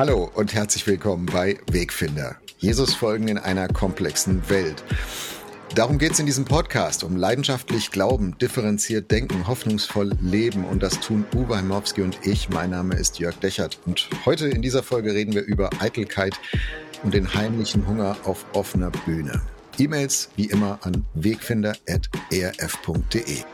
Hallo und herzlich willkommen bei Wegfinder. Jesus folgen in einer komplexen Welt. Darum geht es in diesem Podcast, um leidenschaftlich glauben, differenziert denken, hoffnungsvoll leben und das tun Uwe Heimowski und ich. Mein Name ist Jörg Dechert und heute in dieser Folge reden wir über Eitelkeit und den heimlichen Hunger auf offener Bühne. E-Mails wie immer an wegfinder.erf.de.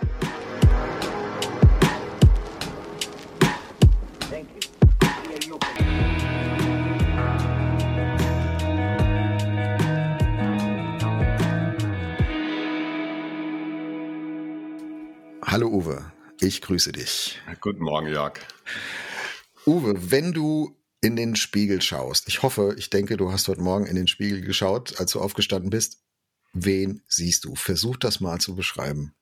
Hallo Uwe, ich grüße dich. Guten Morgen, Jörg. Uwe, wenn du in den Spiegel schaust, ich hoffe, ich denke, du hast heute Morgen in den Spiegel geschaut, als du aufgestanden bist. Wen siehst du? Versuch das mal zu beschreiben.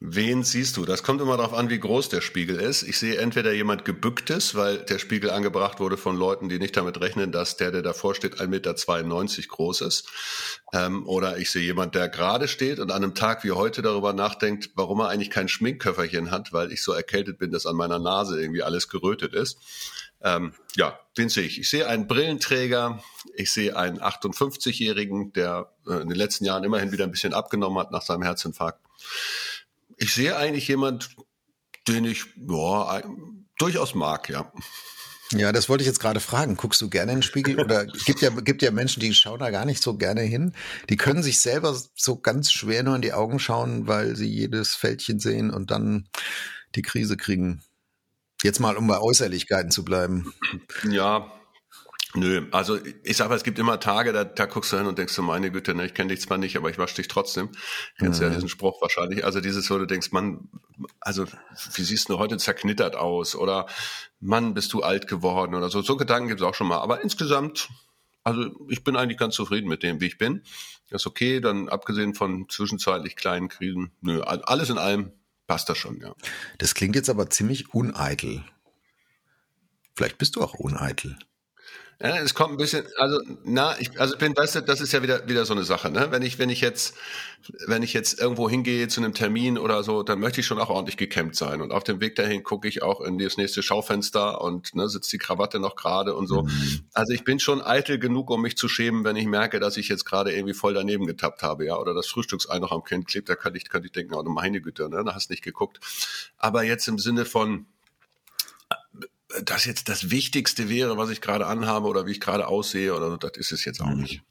Wen siehst du? Das kommt immer darauf an, wie groß der Spiegel ist. Ich sehe entweder jemand gebücktes, weil der Spiegel angebracht wurde von Leuten, die nicht damit rechnen, dass der, der davor steht, 1,92 Meter groß ist. Ähm, oder ich sehe jemand, der gerade steht und an einem Tag wie heute darüber nachdenkt, warum er eigentlich kein Schminkköfferchen hat, weil ich so erkältet bin, dass an meiner Nase irgendwie alles gerötet ist. Ähm, ja, den sehe ich. Ich sehe einen Brillenträger, ich sehe einen 58-Jährigen, der äh, in den letzten Jahren immerhin wieder ein bisschen abgenommen hat nach seinem Herzinfarkt ich sehe eigentlich jemand, den ich ja, durchaus mag, ja. Ja, das wollte ich jetzt gerade fragen. Guckst du gerne in den Spiegel? Oder gibt ja, gibt ja Menschen, die schauen da gar nicht so gerne hin. Die können sich selber so ganz schwer nur in die Augen schauen, weil sie jedes Fältchen sehen und dann die Krise kriegen. Jetzt mal, um bei Äußerlichkeiten zu bleiben. Ja, Nö, also ich sage, es gibt immer Tage, da, da guckst du hin und denkst du, meine Güte, ne, ich kenne dich zwar nicht, aber ich wasche dich trotzdem. Kennst mhm. ja diesen Spruch wahrscheinlich. Also dieses, wo du denkst, Mann, also wie siehst du heute zerknittert aus? Oder Mann, bist du alt geworden oder so. So Gedanken gibt es auch schon mal. Aber insgesamt, also ich bin eigentlich ganz zufrieden mit dem, wie ich bin. Das ist okay, dann abgesehen von zwischenzeitlich kleinen Krisen. Nö, alles in allem passt das schon, ja. Das klingt jetzt aber ziemlich uneitel. Vielleicht bist du auch uneitel. Ja, es kommt ein bisschen, also na, ich, also bin, weißt du, das ist ja wieder wieder so eine Sache, ne? Wenn ich wenn ich jetzt wenn ich jetzt irgendwo hingehe zu einem Termin oder so, dann möchte ich schon auch ordentlich gekämmt sein und auf dem Weg dahin gucke ich auch in das nächste Schaufenster und ne, sitzt die Krawatte noch gerade und so. Mhm. Also ich bin schon eitel genug, um mich zu schämen, wenn ich merke, dass ich jetzt gerade irgendwie voll daneben getappt habe, ja, oder das Frühstücksei noch am Kind klebt, da kann ich kann ich denken, oh meine Güte, ne, da hast nicht geguckt. Aber jetzt im Sinne von das jetzt das Wichtigste wäre, was ich gerade anhabe oder wie ich gerade aussehe oder so, das ist es jetzt auch mhm. nicht.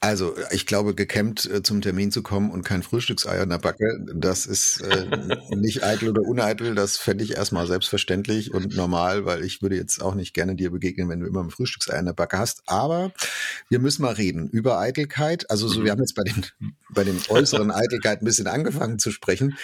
Also ich glaube, gekämmt äh, zum Termin zu kommen und kein Frühstücksei in der Backe, das ist äh, nicht eitel oder uneitel, das fände ich erstmal selbstverständlich und normal, weil ich würde jetzt auch nicht gerne dir begegnen, wenn du immer ein Frühstücksei in der Backe hast. Aber wir müssen mal reden über Eitelkeit. Also so, mhm. wir haben jetzt bei den, bei den äußeren Eitelkeit ein bisschen angefangen zu sprechen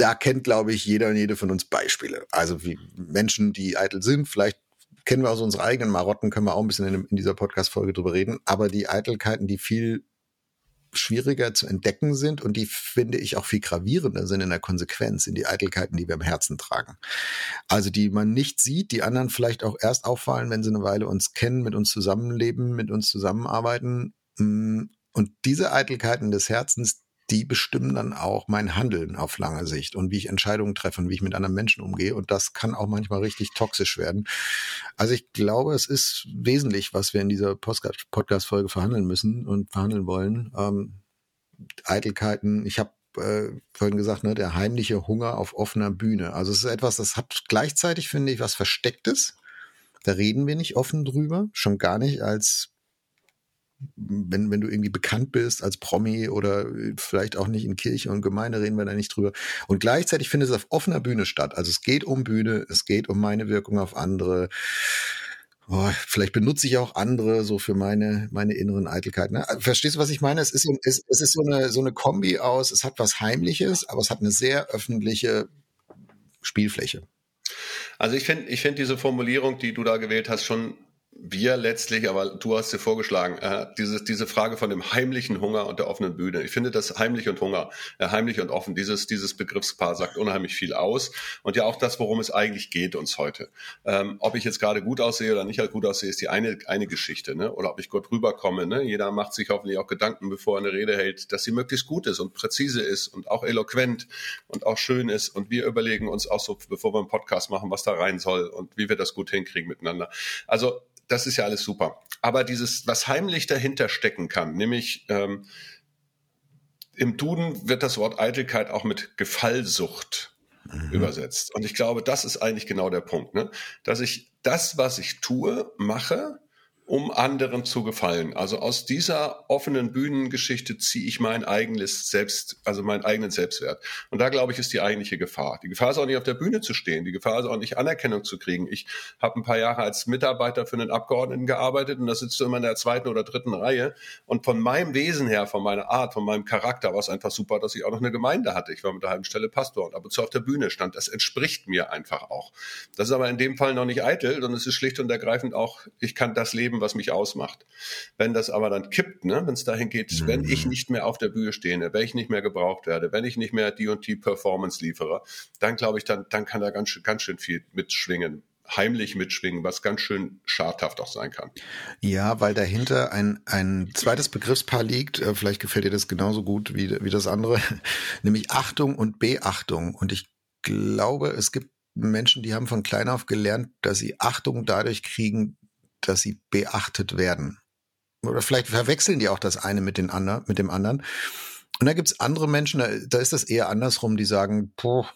da kennt, glaube ich, jeder und jede von uns Beispiele. Also wie Menschen, die eitel sind, vielleicht kennen wir aus unseren eigenen Marotten, können wir auch ein bisschen in, in dieser Podcast-Folge drüber reden, aber die Eitelkeiten, die viel schwieriger zu entdecken sind und die finde ich auch viel gravierender sind in der Konsequenz, in die Eitelkeiten, die wir im Herzen tragen. Also die man nicht sieht, die anderen vielleicht auch erst auffallen, wenn sie eine Weile uns kennen, mit uns zusammenleben, mit uns zusammenarbeiten. Mm, und diese Eitelkeiten des Herzens, die bestimmen dann auch mein Handeln auf lange Sicht und wie ich Entscheidungen treffe und wie ich mit anderen Menschen umgehe. Und das kann auch manchmal richtig toxisch werden. Also ich glaube, es ist wesentlich, was wir in dieser Podcast-Folge verhandeln müssen und verhandeln wollen. Ähm, Eitelkeiten, ich habe äh, vorhin gesagt, ne, der heimliche Hunger auf offener Bühne. Also es ist etwas, das hat gleichzeitig, finde ich, was Verstecktes. Da reden wir nicht offen drüber, schon gar nicht als wenn, wenn du irgendwie bekannt bist als Promi oder vielleicht auch nicht in Kirche und Gemeinde, reden wir da nicht drüber. Und gleichzeitig findet es auf offener Bühne statt. Also es geht um Bühne, es geht um meine Wirkung auf andere. Oh, vielleicht benutze ich auch andere so für meine, meine inneren Eitelkeiten. Ne? Verstehst du, was ich meine? Es ist, es, es ist so, eine, so eine Kombi aus, es hat was Heimliches, aber es hat eine sehr öffentliche Spielfläche. Also ich finde ich finde diese Formulierung, die du da gewählt hast, schon wir letztlich, aber du hast dir vorgeschlagen, äh, diese, diese Frage von dem heimlichen Hunger und der offenen Bühne. Ich finde, das heimlich und Hunger, äh, heimlich und offen, dieses, dieses Begriffspaar sagt unheimlich viel aus. Und ja auch das, worum es eigentlich geht uns heute. Ähm, ob ich jetzt gerade gut aussehe oder nicht gut aussehe, ist die eine, eine Geschichte. Ne? Oder ob ich gut rüberkomme. Ne? Jeder macht sich hoffentlich auch Gedanken, bevor er eine Rede hält, dass sie möglichst gut ist und präzise ist und auch eloquent und auch schön ist. Und wir überlegen uns auch so, bevor wir einen Podcast machen, was da rein soll und wie wir das gut hinkriegen miteinander. Also das ist ja alles super. Aber dieses, was heimlich dahinter stecken kann, nämlich ähm, im Duden wird das Wort Eitelkeit auch mit Gefallsucht mhm. übersetzt. Und ich glaube, das ist eigentlich genau der Punkt, ne? dass ich das, was ich tue, mache, um anderen zu gefallen. Also aus dieser offenen Bühnengeschichte ziehe ich mein eigenes Selbst, also meinen eigenen Selbstwert. Und da glaube ich, ist die eigentliche Gefahr. Die Gefahr ist auch nicht auf der Bühne zu stehen. Die Gefahr ist auch nicht Anerkennung zu kriegen. Ich habe ein paar Jahre als Mitarbeiter für einen Abgeordneten gearbeitet und da sitzt du immer in der zweiten oder dritten Reihe. Und von meinem Wesen her, von meiner Art, von meinem Charakter war es einfach super, dass ich auch noch eine Gemeinde hatte. Ich war mit der halben Stelle Pastor und ab und zu auf der Bühne stand. Das entspricht mir einfach auch. Das ist aber in dem Fall noch nicht eitel, sondern es ist schlicht und ergreifend auch, ich kann das leben, was mich ausmacht. Wenn das aber dann kippt, ne, wenn es dahin geht, mhm. wenn ich nicht mehr auf der Bühne stehe, wenn ich nicht mehr gebraucht werde, wenn ich nicht mehr die und die Performance liefere, dann glaube ich, dann, dann kann da ganz, ganz schön viel mitschwingen heimlich mitschwingen, was ganz schön schadhaft auch sein kann. Ja, weil dahinter ein, ein zweites Begriffspaar liegt, äh, vielleicht gefällt dir das genauso gut wie, wie das andere, nämlich Achtung und Beachtung. Und ich glaube, es gibt Menschen, die haben von klein auf gelernt, dass sie Achtung dadurch kriegen, dass sie beachtet werden. Oder vielleicht verwechseln die auch das eine mit, den anderen, mit dem anderen. Und da gibt's andere Menschen, da, da ist das eher andersrum, die sagen, boah,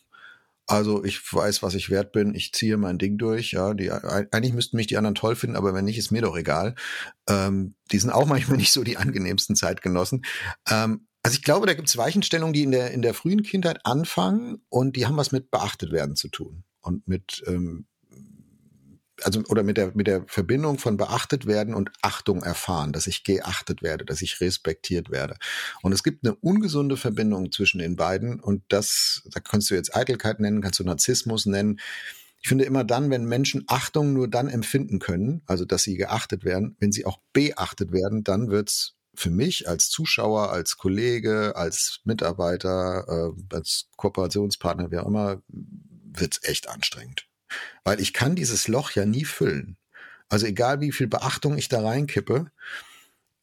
also ich weiß, was ich wert bin, ich ziehe mein Ding durch. Ja, die, eigentlich müssten mich die anderen toll finden, aber wenn nicht, ist mir doch egal. Ähm, die sind auch manchmal nicht so die angenehmsten Zeitgenossen. Ähm, also ich glaube, da gibt's Weichenstellungen, die in der in der frühen Kindheit anfangen und die haben was mit beachtet werden zu tun und mit ähm, also oder mit der mit der Verbindung von beachtet werden und Achtung erfahren, dass ich geachtet werde, dass ich respektiert werde. Und es gibt eine ungesunde Verbindung zwischen den beiden und das, da kannst du jetzt Eitelkeit nennen, kannst du Narzissmus nennen. Ich finde immer dann, wenn Menschen Achtung nur dann empfinden können, also dass sie geachtet werden, wenn sie auch beachtet werden, dann wird's für mich als Zuschauer, als Kollege, als Mitarbeiter, äh, als Kooperationspartner, wer auch immer, wird's echt anstrengend. Weil ich kann dieses Loch ja nie füllen. Also egal wie viel Beachtung ich da reinkippe,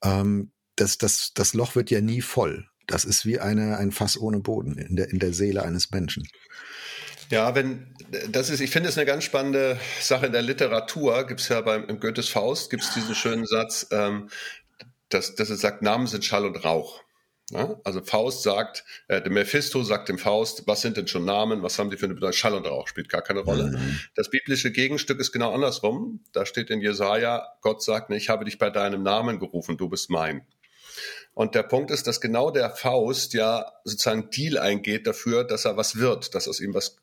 ähm, das, das, das Loch wird ja nie voll. Das ist wie eine, ein Fass ohne Boden in der, in der Seele eines Menschen. Ja, wenn das ist, ich finde es eine ganz spannende Sache in der Literatur. Gibt es ja beim im Goethes Faust gibt es diesen schönen Satz, ähm, dass, dass es sagt, Namen sind Schall und Rauch. Ja, also Faust sagt, äh, der Mephisto sagt dem Faust, was sind denn schon Namen, was haben die für eine Bedeutung? Schall und Rauch spielt gar keine Rolle. Mhm. Das biblische Gegenstück ist genau andersrum. Da steht in Jesaja, Gott sagt, ich habe dich bei deinem Namen gerufen, du bist mein. Und der Punkt ist, dass genau der Faust ja sozusagen Deal eingeht dafür, dass er was wird, dass aus ihm was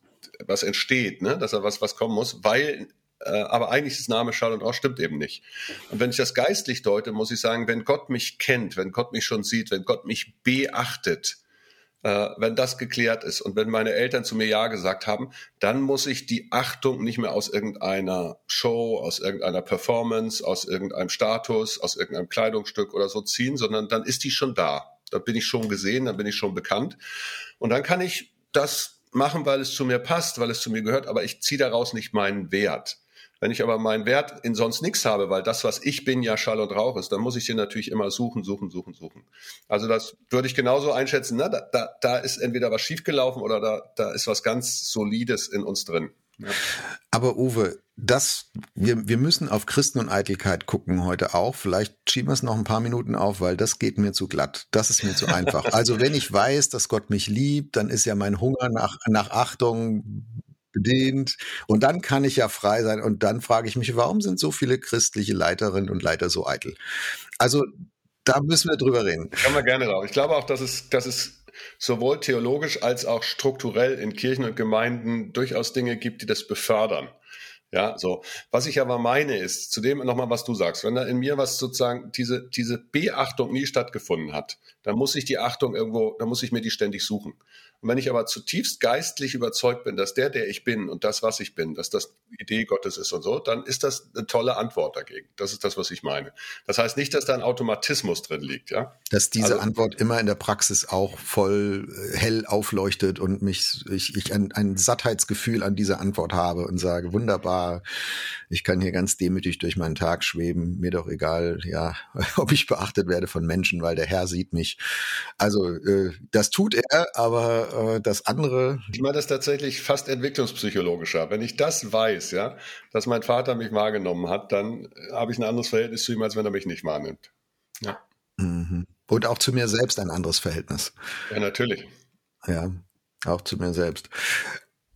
was entsteht, ne? dass er was was kommen muss, weil aber eigentlich ist das Name Schall und Rauch stimmt eben nicht. Und wenn ich das geistlich deute, muss ich sagen, wenn Gott mich kennt, wenn Gott mich schon sieht, wenn Gott mich beachtet, äh, wenn das geklärt ist und wenn meine Eltern zu mir Ja gesagt haben, dann muss ich die Achtung nicht mehr aus irgendeiner Show, aus irgendeiner Performance, aus irgendeinem Status, aus irgendeinem Kleidungsstück oder so ziehen, sondern dann ist die schon da. Dann bin ich schon gesehen, dann bin ich schon bekannt. Und dann kann ich das machen, weil es zu mir passt, weil es zu mir gehört, aber ich ziehe daraus nicht meinen Wert. Wenn ich aber meinen Wert in sonst nichts habe, weil das, was ich bin, ja Schall und Rauch ist, dann muss ich den natürlich immer suchen, suchen, suchen, suchen. Also das würde ich genauso einschätzen. Ne? Da, da, da ist entweder was schiefgelaufen oder da, da ist was ganz Solides in uns drin. Ja. Aber Uwe, das, wir, wir müssen auf Christen und Eitelkeit gucken heute auch. Vielleicht schieben wir es noch ein paar Minuten auf, weil das geht mir zu glatt. Das ist mir zu einfach. Also wenn ich weiß, dass Gott mich liebt, dann ist ja mein Hunger nach, nach Achtung bedient. Und dann kann ich ja frei sein. Und dann frage ich mich, warum sind so viele christliche Leiterinnen und Leiter so eitel? Also da müssen wir drüber reden. Kann man gerne drauf. Ich glaube auch, dass es, dass es sowohl theologisch als auch strukturell in Kirchen und Gemeinden durchaus Dinge gibt, die das befördern. Ja, so. Was ich aber meine ist, zu dem nochmal, was du sagst, wenn da in mir was sozusagen, diese, diese Beachtung nie stattgefunden hat, dann muss ich die Achtung irgendwo, dann muss ich mir die ständig suchen. Und wenn ich aber zutiefst geistlich überzeugt bin, dass der, der ich bin und das, was ich bin, dass das Idee Gottes ist und so, dann ist das eine tolle Antwort dagegen. Das ist das, was ich meine. Das heißt nicht, dass da ein Automatismus drin liegt, ja. Dass diese also, Antwort immer in der Praxis auch voll äh, hell aufleuchtet und mich, ich, ich ein, ein Sattheitsgefühl an diese Antwort habe und sage, wunderbar, ich kann hier ganz demütig durch meinen Tag schweben, mir doch egal, ja, ob ich beachtet werde von Menschen, weil der Herr sieht mich. Also äh, das tut er, aber äh, das andere. Ich meine das tatsächlich fast entwicklungspsychologischer. Wenn ich das weiß, ja, dass mein Vater mich wahrgenommen hat, dann habe ich ein anderes Verhältnis zu ihm, als wenn er mich nicht wahrnimmt. Ja. Mhm. Und auch zu mir selbst ein anderes Verhältnis. Ja, natürlich. Ja, auch zu mir selbst.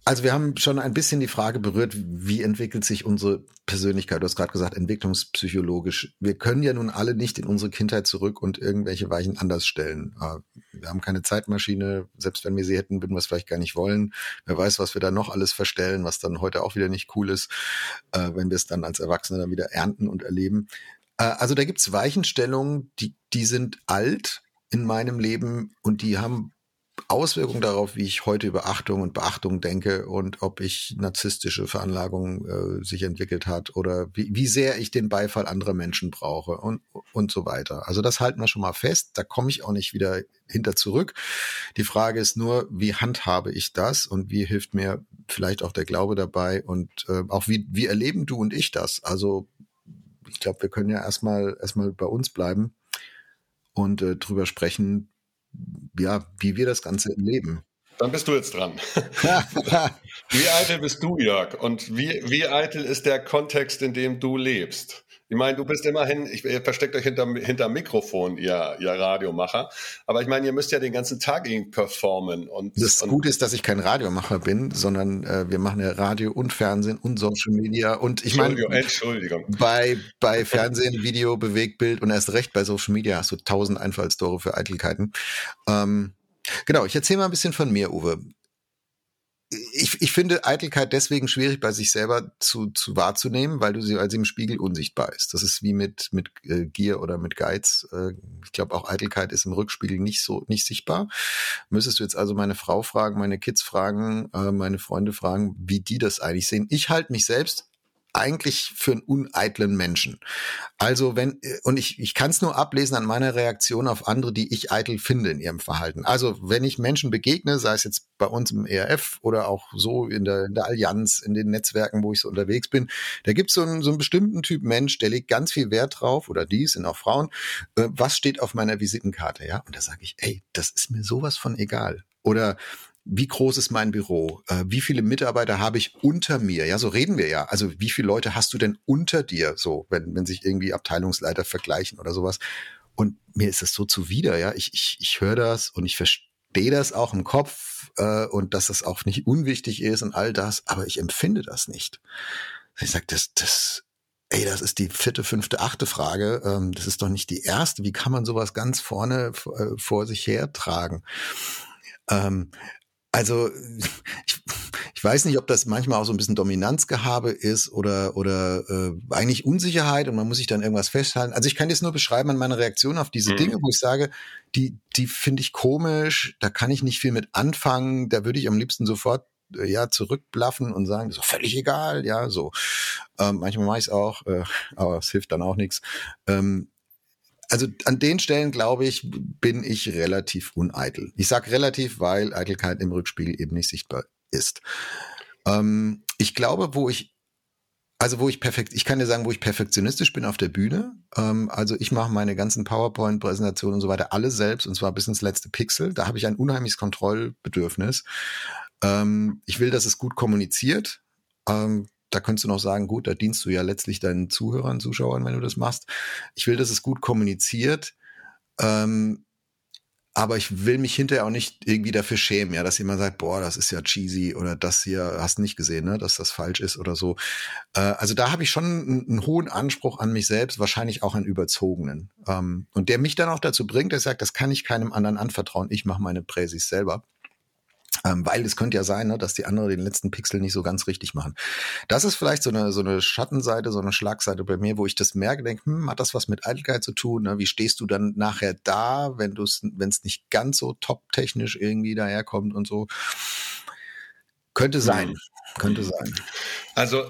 Also wir haben schon ein bisschen die Frage berührt, wie entwickelt sich unsere Persönlichkeit? Du hast gerade gesagt, entwicklungspsychologisch. Wir können ja nun alle nicht in unsere Kindheit zurück und irgendwelche Weichen anders stellen. Äh, wir haben keine Zeitmaschine. Selbst wenn wir sie hätten, würden wir es vielleicht gar nicht wollen. Wer weiß, was wir da noch alles verstellen, was dann heute auch wieder nicht cool ist, äh, wenn wir es dann als Erwachsene dann wieder ernten und erleben. Äh, also da gibt's Weichenstellungen, die, die sind alt in meinem Leben und die haben Auswirkungen darauf, wie ich heute über Achtung und Beachtung denke und ob ich narzisstische Veranlagung äh, sich entwickelt hat oder wie, wie sehr ich den Beifall anderer Menschen brauche und, und so weiter. Also das halten wir schon mal fest. Da komme ich auch nicht wieder hinter zurück. Die Frage ist nur, wie handhabe ich das und wie hilft mir vielleicht auch der Glaube dabei und äh, auch wie, wie erleben du und ich das? Also ich glaube, wir können ja erstmal erstmal bei uns bleiben und äh, drüber sprechen, ja, wie wir das Ganze erleben. Dann bist du jetzt dran. wie eitel bist du, Jörg? Und wie, wie eitel ist der Kontext, in dem du lebst? Ich meine, du bist immerhin, ich, ihr versteckt euch hinter, hinter Mikrofon, ihr, ihr Radiomacher. Aber ich meine, ihr müsst ja den ganzen Tag irgendwie performen. Und, das und Gute ist, dass ich kein Radiomacher bin, sondern äh, wir machen ja Radio und Fernsehen und Social Media. Und ich meine, Entschuldigung. Bei, bei Fernsehen, Video, Bewegtbild und erst recht bei Social Media hast du tausend Einfallstore für Eitelkeiten. Ähm, Genau, ich erzähle mal ein bisschen von mir, Uwe ich, ich finde Eitelkeit deswegen schwierig bei sich selber zu, zu wahrzunehmen, weil du sie, sie im Spiegel unsichtbar ist. Das ist wie mit, mit äh, Gier oder mit Geiz. Äh, ich glaube, auch Eitelkeit ist im Rückspiegel nicht so, nicht sichtbar. Müsstest du jetzt also meine Frau fragen, meine Kids fragen, äh, meine Freunde fragen, wie die das eigentlich sehen. Ich halte mich selbst eigentlich für einen uneitlen Menschen. Also wenn, und ich, ich kann es nur ablesen an meiner Reaktion auf andere, die ich eitel finde in ihrem Verhalten. Also wenn ich Menschen begegne, sei es jetzt bei uns im ERF oder auch so in der, in der Allianz, in den Netzwerken, wo ich so unterwegs bin, da gibt so es einen, so einen bestimmten Typ Mensch, der legt ganz viel Wert drauf, oder die sind auch Frauen, äh, was steht auf meiner Visitenkarte, ja? Und da sage ich, ey, das ist mir sowas von egal. Oder wie groß ist mein Büro? Äh, wie viele Mitarbeiter habe ich unter mir? Ja, so reden wir ja. Also wie viele Leute hast du denn unter dir? So, wenn, wenn sich irgendwie Abteilungsleiter vergleichen oder sowas. Und mir ist das so zuwider, ja. Ich, ich, ich höre das und ich verstehe das auch im Kopf äh, und dass das auch nicht unwichtig ist und all das, aber ich empfinde das nicht. Ich sage, das, das, ey, das ist die vierte, fünfte, achte Frage. Ähm, das ist doch nicht die erste. Wie kann man sowas ganz vorne äh, vor sich hertragen? Ähm, also ich, ich weiß nicht, ob das manchmal auch so ein bisschen Dominanzgehabe ist oder oder äh, eigentlich Unsicherheit und man muss sich dann irgendwas festhalten. Also ich kann jetzt nur beschreiben an meiner Reaktion auf diese mhm. Dinge, wo ich sage, die die finde ich komisch, da kann ich nicht viel mit anfangen, da würde ich am liebsten sofort äh, ja zurückblaffen und sagen, das ist völlig egal, ja so. Ähm, manchmal mache ich es auch, äh, aber es hilft dann auch nichts. Ähm, also an den Stellen, glaube ich, bin ich relativ uneitel. Ich sage relativ, weil Eitelkeit im Rückspiegel eben nicht sichtbar ist. Ähm, ich glaube, wo ich also wo ich perfekt, ich kann dir sagen, wo ich perfektionistisch bin auf der Bühne. Ähm, also ich mache meine ganzen PowerPoint-Präsentationen und so weiter alle selbst und zwar bis ins letzte Pixel. Da habe ich ein unheimliches Kontrollbedürfnis. Ähm, ich will, dass es gut kommuniziert. Ähm, da könntest du noch sagen, gut, da dienst du ja letztlich deinen Zuhörern, Zuschauern, wenn du das machst. Ich will, dass es gut kommuniziert. Ähm, aber ich will mich hinterher auch nicht irgendwie dafür schämen, ja, dass jemand sagt, boah, das ist ja cheesy oder das hier hast nicht gesehen, ne, dass das falsch ist oder so. Äh, also da habe ich schon einen, hohen Anspruch an mich selbst, wahrscheinlich auch einen überzogenen. Ähm, und der mich dann auch dazu bringt, dass er sagt, das kann ich keinem anderen anvertrauen. Ich mache meine Präsis selber. Ähm, weil es könnte ja sein, ne, dass die anderen den letzten Pixel nicht so ganz richtig machen. Das ist vielleicht so eine, so eine Schattenseite, so eine Schlagseite bei mir, wo ich das merke, denke, hm, hat das was mit Eitelkeit zu tun? Ne? Wie stehst du dann nachher da, wenn du es, wenn es nicht ganz so top-technisch irgendwie daherkommt und so? Könnte sein. Mhm. Könnte sein. Also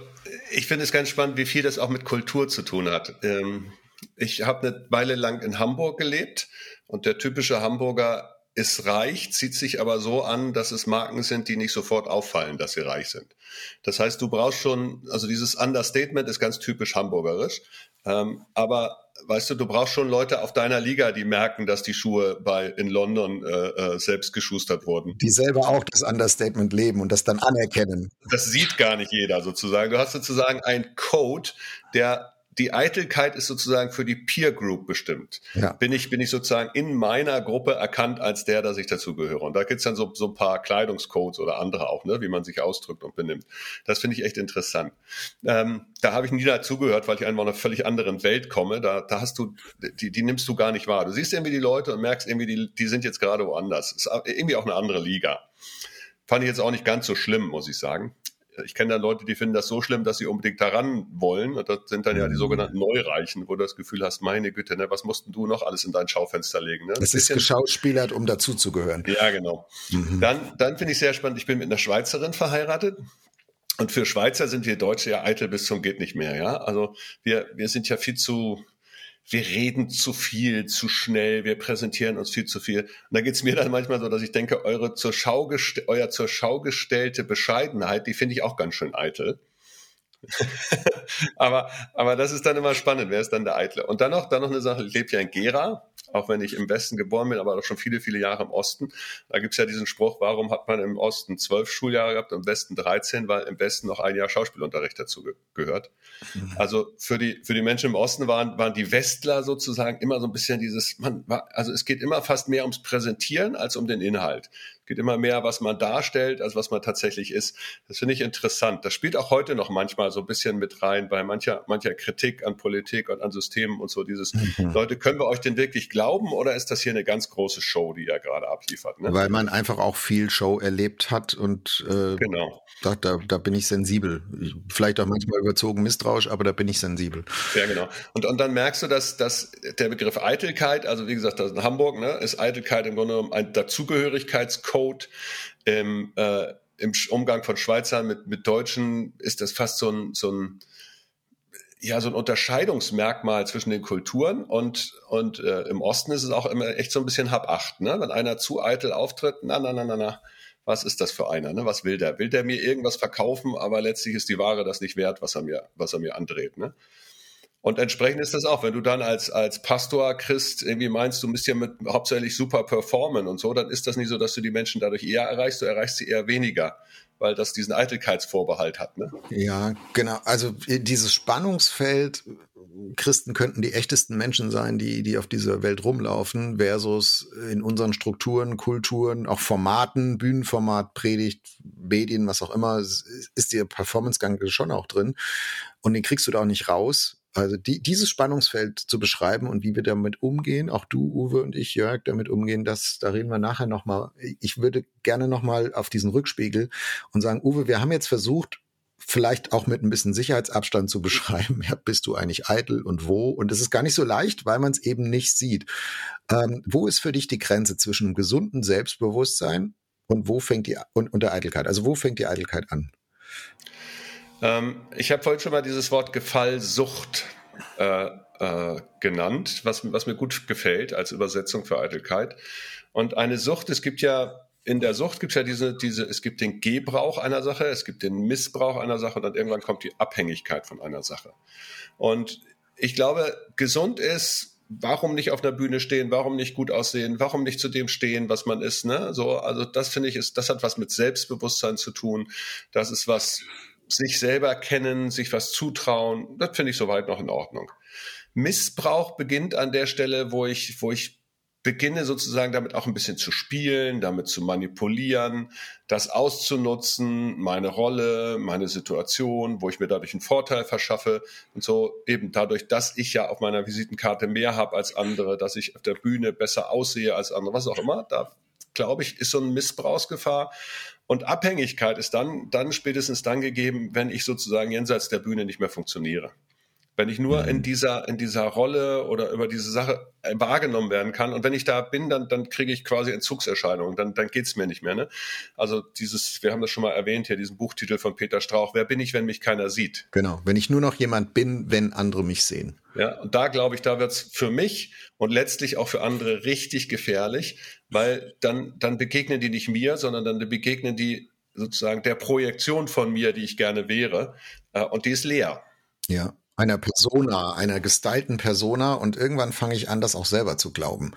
ich finde es ganz spannend, wie viel das auch mit Kultur zu tun hat. Ähm, ich habe eine Weile lang in Hamburg gelebt und der typische Hamburger ist reich, zieht sich aber so an, dass es Marken sind, die nicht sofort auffallen, dass sie reich sind. Das heißt, du brauchst schon, also dieses Understatement ist ganz typisch hamburgerisch, ähm, aber weißt du, du brauchst schon Leute auf deiner Liga, die merken, dass die Schuhe bei in London äh, äh, selbst geschustert wurden. Die selber auch das Understatement leben und das dann anerkennen. Das sieht gar nicht jeder sozusagen. Du hast sozusagen einen Code, der die Eitelkeit ist sozusagen für die Peer Group bestimmt. Ja. Bin ich bin ich sozusagen in meiner Gruppe erkannt als der, dass ich dazugehöre. Und da gibt's dann so, so ein paar Kleidungscodes oder andere auch, ne, wie man sich ausdrückt und benimmt. Das finde ich echt interessant. Ähm, da habe ich nie dazugehört, weil ich einfach aus einer völlig anderen Welt komme. Da, da hast du, die, die nimmst du gar nicht wahr. Du siehst irgendwie die Leute und merkst irgendwie, die, die sind jetzt gerade woanders. Ist irgendwie auch eine andere Liga. Fand ich jetzt auch nicht ganz so schlimm, muss ich sagen ich kenne da Leute, die finden das so schlimm, dass sie unbedingt daran wollen. Und das sind dann ja die mhm. sogenannten Neureichen, wo du das Gefühl hast, meine Güte, ne, was mussten du noch alles in dein Schaufenster legen? Ne? Das ist geschauspielert, um dazuzugehören. Ja, genau. Mhm. Dann, dann finde ich sehr spannend, ich bin mit einer Schweizerin verheiratet. Und für Schweizer sind wir Deutsche ja eitel bis zum geht nicht mehr, ja. Also wir, wir sind ja viel zu, wir reden zu viel, zu schnell, wir präsentieren uns viel zu viel. Und da geht's mir dann manchmal so, dass ich denke, eure zur Schau euer zur Schau gestellte Bescheidenheit, die finde ich auch ganz schön eitel. aber, aber das ist dann immer spannend, wer ist dann der Eitle? Und dann noch, dann noch eine Sache, ich lebe ja in Gera, auch wenn ich im Westen geboren bin, aber auch schon viele, viele Jahre im Osten. Da gibt's ja diesen Spruch, warum hat man im Osten zwölf Schuljahre gehabt, im Westen 13, weil im Westen noch ein Jahr Schauspielunterricht dazu ge gehört. Mhm. Also für die, für die Menschen im Osten waren, waren die Westler sozusagen immer so ein bisschen dieses, man war, also es geht immer fast mehr ums Präsentieren als um den Inhalt. Es geht immer mehr, was man darstellt, als was man tatsächlich ist. Das finde ich interessant. Das spielt auch heute noch manchmal so ein bisschen mit rein bei mancher, mancher Kritik an Politik und an Systemen und so dieses, mhm. Leute, können wir euch denn wirklich glauben oder ist das hier eine ganz große Show, die ihr gerade abliefert? Ne? Weil man einfach auch viel Show erlebt hat und äh, genau. da, da, da bin ich sensibel. Vielleicht auch manchmal überzogen misstrauisch, aber da bin ich sensibel. Ja, genau. Und, und dann merkst du, dass, dass der Begriff Eitelkeit, also wie gesagt, das in Hamburg ne, ist Eitelkeit im Grunde genommen ein Dazugehörigkeits Code. Im, äh, Im Umgang von Schweizern mit, mit Deutschen ist das fast so ein, so ein ja, so ein Unterscheidungsmerkmal zwischen den Kulturen und, und äh, im Osten ist es auch immer echt so ein bisschen hab acht, ne? Wenn einer zu eitel auftritt, na, na, na, na, na, was ist das für einer, ne? Was will der? Will der mir irgendwas verkaufen, aber letztlich ist die Ware das nicht wert, was er mir, was er mir andreht, ne? Und entsprechend ist das auch, wenn du dann als, als Pastor Christ irgendwie meinst, du müsst ja mit hauptsächlich super performen und so, dann ist das nicht so, dass du die Menschen dadurch eher erreichst, du erreichst sie eher weniger, weil das diesen Eitelkeitsvorbehalt hat. Ne? Ja, genau. Also äh, dieses Spannungsfeld, Christen könnten die echtesten Menschen sein, die, die auf dieser Welt rumlaufen, versus in unseren Strukturen, Kulturen, auch Formaten, Bühnenformat, Predigt, Medien, was auch immer, ist der Performancegang schon auch drin. Und den kriegst du da auch nicht raus also die, dieses Spannungsfeld zu beschreiben und wie wir damit umgehen, auch du, Uwe und ich, Jörg, damit umgehen, das, da reden wir nachher nochmal. Ich würde gerne nochmal auf diesen Rückspiegel und sagen, Uwe, wir haben jetzt versucht, vielleicht auch mit ein bisschen Sicherheitsabstand zu beschreiben, ja, bist du eigentlich eitel und wo? Und es ist gar nicht so leicht, weil man es eben nicht sieht. Ähm, wo ist für dich die Grenze zwischen einem gesunden Selbstbewusstsein und wo fängt die und, und der Eitelkeit? Also wo fängt die Eitelkeit an? Ähm, ich habe vorhin schon mal dieses Wort Gefallsucht äh, äh, genannt, was, was mir gut gefällt als Übersetzung für Eitelkeit. Und eine Sucht, es gibt ja in der Sucht gibt es ja diese, diese, es gibt den Gebrauch einer Sache, es gibt den Missbrauch einer Sache und dann irgendwann kommt die Abhängigkeit von einer Sache. Und ich glaube, gesund ist, warum nicht auf einer Bühne stehen, warum nicht gut aussehen, warum nicht zu dem stehen, was man ist, ne? So, also das finde ich ist, das hat was mit Selbstbewusstsein zu tun. Das ist was sich selber kennen, sich was zutrauen, das finde ich soweit noch in Ordnung. Missbrauch beginnt an der Stelle, wo ich, wo ich beginne sozusagen damit auch ein bisschen zu spielen, damit zu manipulieren, das auszunutzen, meine Rolle, meine Situation, wo ich mir dadurch einen Vorteil verschaffe und so eben dadurch, dass ich ja auf meiner Visitenkarte mehr habe als andere, dass ich auf der Bühne besser aussehe als andere, was auch immer, da glaube ich, ist so eine Missbrauchsgefahr. Und Abhängigkeit ist dann, dann spätestens dann gegeben, wenn ich sozusagen jenseits der Bühne nicht mehr funktioniere. Wenn ich nur in mhm. dieser, in dieser Rolle oder über diese Sache äh, wahrgenommen werden kann. Und wenn ich da bin, dann, dann kriege ich quasi Entzugserscheinungen. Dann, dann geht's mir nicht mehr. Ne? Also dieses, wir haben das schon mal erwähnt hier, diesen Buchtitel von Peter Strauch, Wer bin ich, wenn mich keiner sieht? Genau, wenn ich nur noch jemand bin, wenn andere mich sehen. Ja, und da glaube ich, da wird's für mich und letztlich auch für andere richtig gefährlich, weil dann, dann begegnen die nicht mir, sondern dann begegnen die sozusagen der Projektion von mir, die ich gerne wäre. Äh, und die ist leer. Ja, einer Persona, einer gestylten Persona und irgendwann fange ich an, das auch selber zu glauben.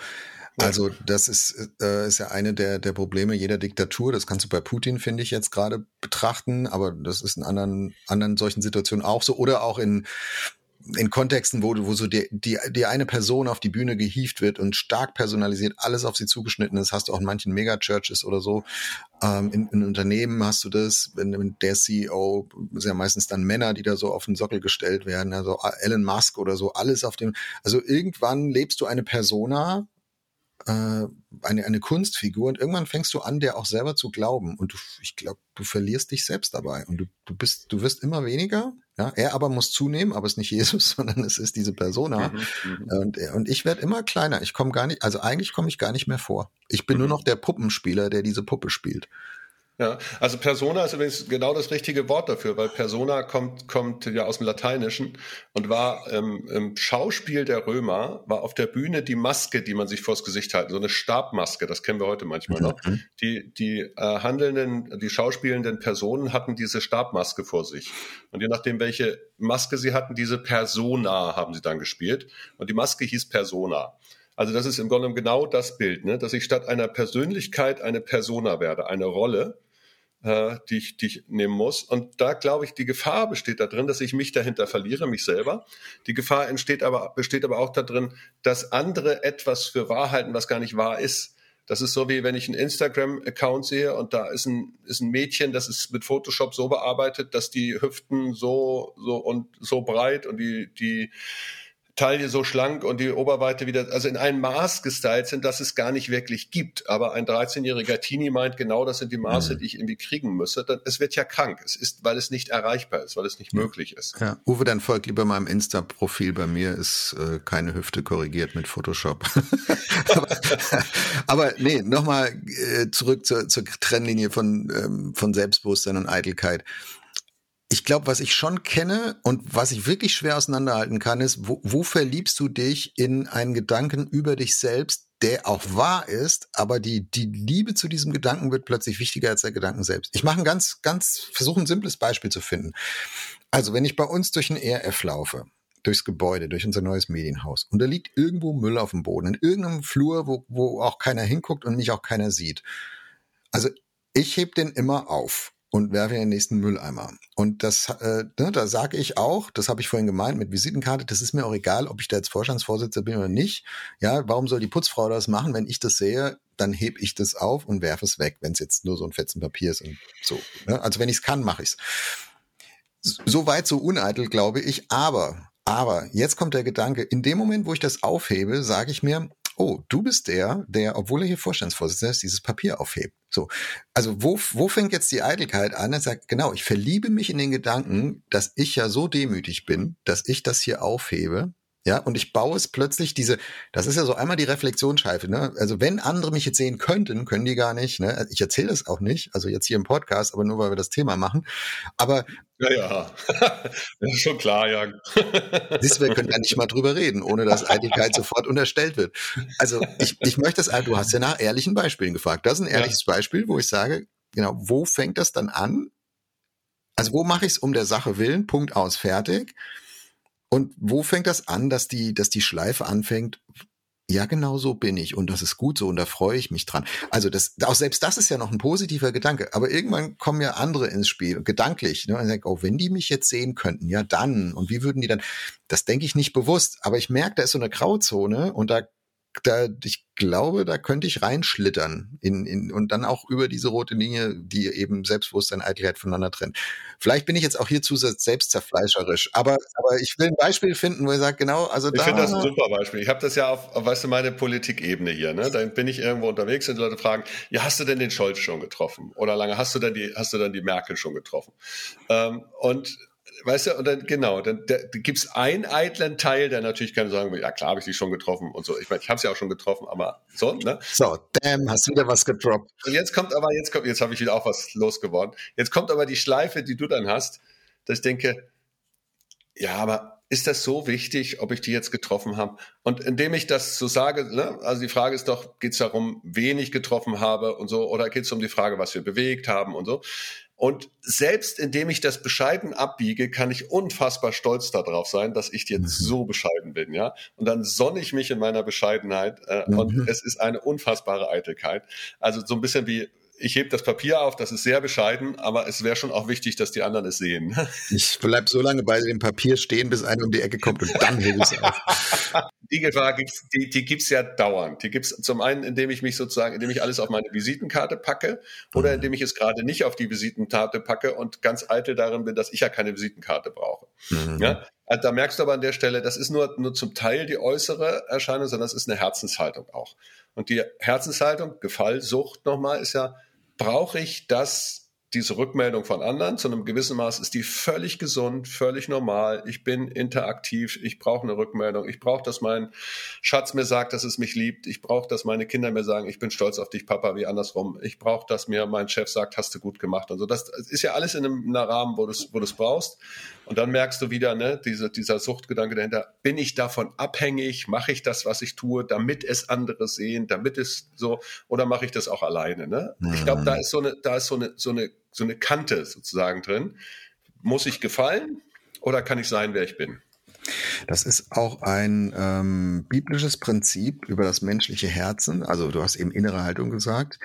Also das ist, äh, ist ja eine der, der Probleme jeder Diktatur. Das kannst du bei Putin, finde ich, jetzt gerade betrachten, aber das ist in anderen, anderen solchen Situationen auch so. Oder auch in in Kontexten, wo, wo so die, die, die eine Person auf die Bühne gehievt wird und stark personalisiert, alles auf sie zugeschnitten ist, hast du auch in manchen Megachurches oder so. Ähm, in, in Unternehmen hast du das, wenn, wenn der CEO, sind ja meistens dann Männer, die da so auf den Sockel gestellt werden, also Elon Musk oder so, alles auf dem, also irgendwann lebst du eine Persona, äh, eine, eine Kunstfigur und irgendwann fängst du an, der auch selber zu glauben. Und du, ich glaube, du verlierst dich selbst dabei. Und du, du bist, du wirst immer weniger. Ja, er aber muss zunehmen, aber es ist nicht Jesus, sondern es ist diese Persona. Mhm, mhm. und, und ich werde immer kleiner. Ich komme gar nicht, also eigentlich komme ich gar nicht mehr vor. Ich bin mhm. nur noch der Puppenspieler, der diese Puppe spielt. Ja, also Persona ist übrigens genau das richtige Wort dafür, weil Persona kommt, kommt ja aus dem Lateinischen und war ähm, im Schauspiel der Römer, war auf der Bühne die Maske, die man sich vors Gesicht halten, so eine Stabmaske, das kennen wir heute manchmal noch. Mhm. Die, die äh, handelnden, die schauspielenden Personen hatten diese Stabmaske vor sich. Und je nachdem, welche Maske sie hatten, diese Persona haben sie dann gespielt. Und die Maske hieß Persona. Also das ist im Grunde genau das Bild, ne? dass ich statt einer Persönlichkeit eine Persona werde, eine Rolle äh, die, ich, die ich nehmen muss. Und da glaube ich, die Gefahr besteht da drin, dass ich mich dahinter verliere, mich selber. Die Gefahr entsteht aber, besteht aber auch darin, dass andere etwas für wahr halten, was gar nicht wahr ist. Das ist so wie wenn ich einen Instagram-Account sehe und da ist ein, ist ein Mädchen, das ist mit Photoshop so bearbeitet, dass die Hüften so, so und so breit und die, die, Taille so schlank und die Oberweite wieder, also in einem Maß gestylt sind, das es gar nicht wirklich gibt. Aber ein 13-jähriger Teenie meint, genau das sind die Maße, mhm. die ich irgendwie kriegen müsse. Dann, es wird ja krank. Es ist, weil es nicht erreichbar ist, weil es nicht ja. möglich ist. Ja. Uwe, dann folgt lieber meinem Insta-Profil. Bei mir ist äh, keine Hüfte korrigiert mit Photoshop. aber, aber nee, nochmal äh, zurück zur, zur Trennlinie von, ähm, von Selbstbewusstsein und Eitelkeit ich glaube, was ich schon kenne und was ich wirklich schwer auseinanderhalten kann, ist, wo, wo verliebst du dich in einen Gedanken über dich selbst, der auch wahr ist, aber die, die Liebe zu diesem Gedanken wird plötzlich wichtiger als der Gedanken selbst. Ich mache ein ganz, ganz, versuche ein simples Beispiel zu finden. Also, wenn ich bei uns durch ein ERF laufe, durchs Gebäude, durch unser neues Medienhaus, und da liegt irgendwo Müll auf dem Boden, in irgendeinem Flur, wo, wo auch keiner hinguckt und mich auch keiner sieht. Also, ich heb den immer auf und werfe in den nächsten Mülleimer. Und das, äh, ne, da sage ich auch, das habe ich vorhin gemeint mit Visitenkarte, das ist mir auch egal, ob ich da jetzt Vorstandsvorsitzender bin oder nicht. Ja, warum soll die Putzfrau das machen? Wenn ich das sehe, dann heb ich das auf und werfe es weg, wenn es jetzt nur so ein Fetzen Papier ist und so. Ne? Also wenn ich es kann, mache ich es. So weit, so uneitel, glaube ich. Aber, aber jetzt kommt der Gedanke, in dem Moment, wo ich das aufhebe, sage ich mir, oh, du bist der, der, obwohl er hier Vorstandsvorsitzender ist, dieses Papier aufhebt. So. Also wo, wo fängt jetzt die Eitelkeit an? Er sagt, genau, ich verliebe mich in den Gedanken, dass ich ja so demütig bin, dass ich das hier aufhebe ja, und ich baue es plötzlich diese, das ist ja so einmal die Reflexionsscheife, ne? Also wenn andere mich jetzt sehen könnten, können die gar nicht, ne? Ich erzähle das auch nicht, also jetzt hier im Podcast, aber nur weil wir das Thema machen. Aber ja, ja, das ist schon klar, ja. Siehst du, wir können ja nicht mal drüber reden, ohne dass Eitelkeit sofort unterstellt wird. Also ich, ich möchte das, du hast ja nach ehrlichen Beispielen gefragt. Das ist ein ehrliches ja. Beispiel, wo ich sage, genau, wo fängt das dann an? Also wo mache ich es um der Sache willen? Punkt aus, fertig. Und wo fängt das an, dass die, dass die Schleife anfängt? Ja, genau so bin ich und das ist gut so und da freue ich mich dran. Also das, auch selbst das ist ja noch ein positiver Gedanke. Aber irgendwann kommen ja andere ins Spiel, gedanklich. Ne? Und denke, oh, wenn die mich jetzt sehen könnten, ja dann. Und wie würden die dann? Das denke ich nicht bewusst, aber ich merke, da ist so eine Grauzone und da da, ich glaube, da könnte ich reinschlittern in, in, und dann auch über diese rote Linie, die eben Selbstbewusstsein, Eitelkeit voneinander trennt. Vielleicht bin ich jetzt auch hier zu selbstzerfleischerisch, aber, aber ich will ein Beispiel finden, wo ich sage, genau, also Ich finde das ein super Beispiel. Ich habe das ja auf, auf, weißt du, meine Politikebene hier, ne? Da bin ich irgendwo unterwegs und die Leute fragen, ja, hast du denn den Scholz schon getroffen? Oder lange hast du denn die, hast du dann die Merkel schon getroffen? Ähm, und weißt du, und dann, genau, dann da, da gibt es einen eitlen Teil, der natürlich kann sagen, ja klar, habe ich die schon getroffen und so. Ich meine, ich habe sie auch schon getroffen, aber so, ne? So, damn, hast du wieder was gedroppt. Und jetzt kommt aber, jetzt kommt, jetzt habe ich wieder auch was losgeworden. Jetzt kommt aber die Schleife, die du dann hast, dass ich denke, ja, aber ist das so wichtig, ob ich die jetzt getroffen habe? Und indem ich das so sage, ne, also die Frage ist doch, geht es darum, wen ich getroffen habe und so, oder geht es um die Frage, was wir bewegt haben und so? Und selbst indem ich das bescheiden abbiege, kann ich unfassbar stolz darauf sein, dass ich jetzt mhm. so bescheiden bin, ja. Und dann sonne ich mich in meiner Bescheidenheit äh, mhm. und es ist eine unfassbare Eitelkeit. Also so ein bisschen wie ich heb das Papier auf, das ist sehr bescheiden, aber es wäre schon auch wichtig, dass die anderen es sehen. Ich bleib so lange bei dem Papier stehen, bis einer um die Ecke kommt und dann hebe ich es auf. Die Gefahr gibt's, die, die gibt's ja dauernd. Die gibt's zum einen, indem ich mich sozusagen, indem ich alles auf meine Visitenkarte packe oder mhm. indem ich es gerade nicht auf die Visitenkarte packe und ganz eitel darin bin, dass ich ja keine Visitenkarte brauche. Mhm. Ja? Also da merkst du aber an der Stelle, das ist nur, nur zum Teil die äußere Erscheinung, sondern das ist eine Herzenshaltung auch. Und die Herzenshaltung, Gefallsucht nochmal, ist ja, brauche ich das, diese Rückmeldung von anderen zu einem gewissen Maß ist die völlig gesund, völlig normal. Ich bin interaktiv, ich brauche eine Rückmeldung. Ich brauche, dass mein Schatz mir sagt, dass es mich liebt. Ich brauche, dass meine Kinder mir sagen, ich bin stolz auf dich, Papa, wie andersrum. Ich brauche, dass mir mein Chef sagt, hast du gut gemacht und so. Das ist ja alles in einem, in einem Rahmen, wo du es wo brauchst. Und dann merkst du wieder, ne, diese, dieser Suchtgedanke dahinter, bin ich davon abhängig, mache ich das, was ich tue, damit es andere sehen, damit es so, oder mache ich das auch alleine? Ne? Mhm. Ich glaube, da ist so eine, da ist so eine, so eine, so eine Kante sozusagen drin. Muss ich gefallen oder kann ich sein, wer ich bin? Das ist auch ein ähm, biblisches Prinzip über das menschliche Herzen. Also du hast eben innere Haltung gesagt.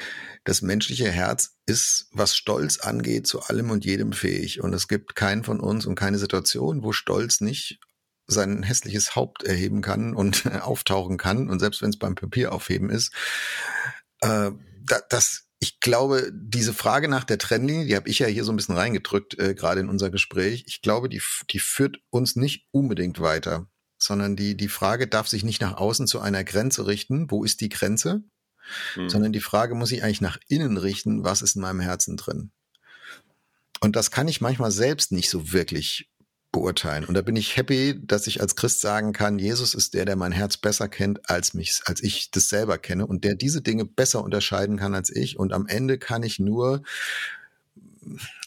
Das menschliche Herz ist, was Stolz angeht, zu allem und jedem fähig. Und es gibt keinen von uns und keine Situation, wo Stolz nicht sein hässliches Haupt erheben kann und auftauchen kann. Und selbst wenn es beim Papieraufheben ist, äh, da, das ich glaube, diese Frage nach der Trennlinie, die habe ich ja hier so ein bisschen reingedrückt, äh, gerade in unser Gespräch. Ich glaube, die, die führt uns nicht unbedingt weiter, sondern die, die Frage darf sich nicht nach außen zu einer Grenze richten. Wo ist die Grenze? Hm. Sondern die Frage muss sich eigentlich nach innen richten. Was ist in meinem Herzen drin? Und das kann ich manchmal selbst nicht so wirklich beurteilen. Und da bin ich happy, dass ich als Christ sagen kann, Jesus ist der, der mein Herz besser kennt als mich, als ich das selber kenne und der diese Dinge besser unterscheiden kann als ich. Und am Ende kann ich nur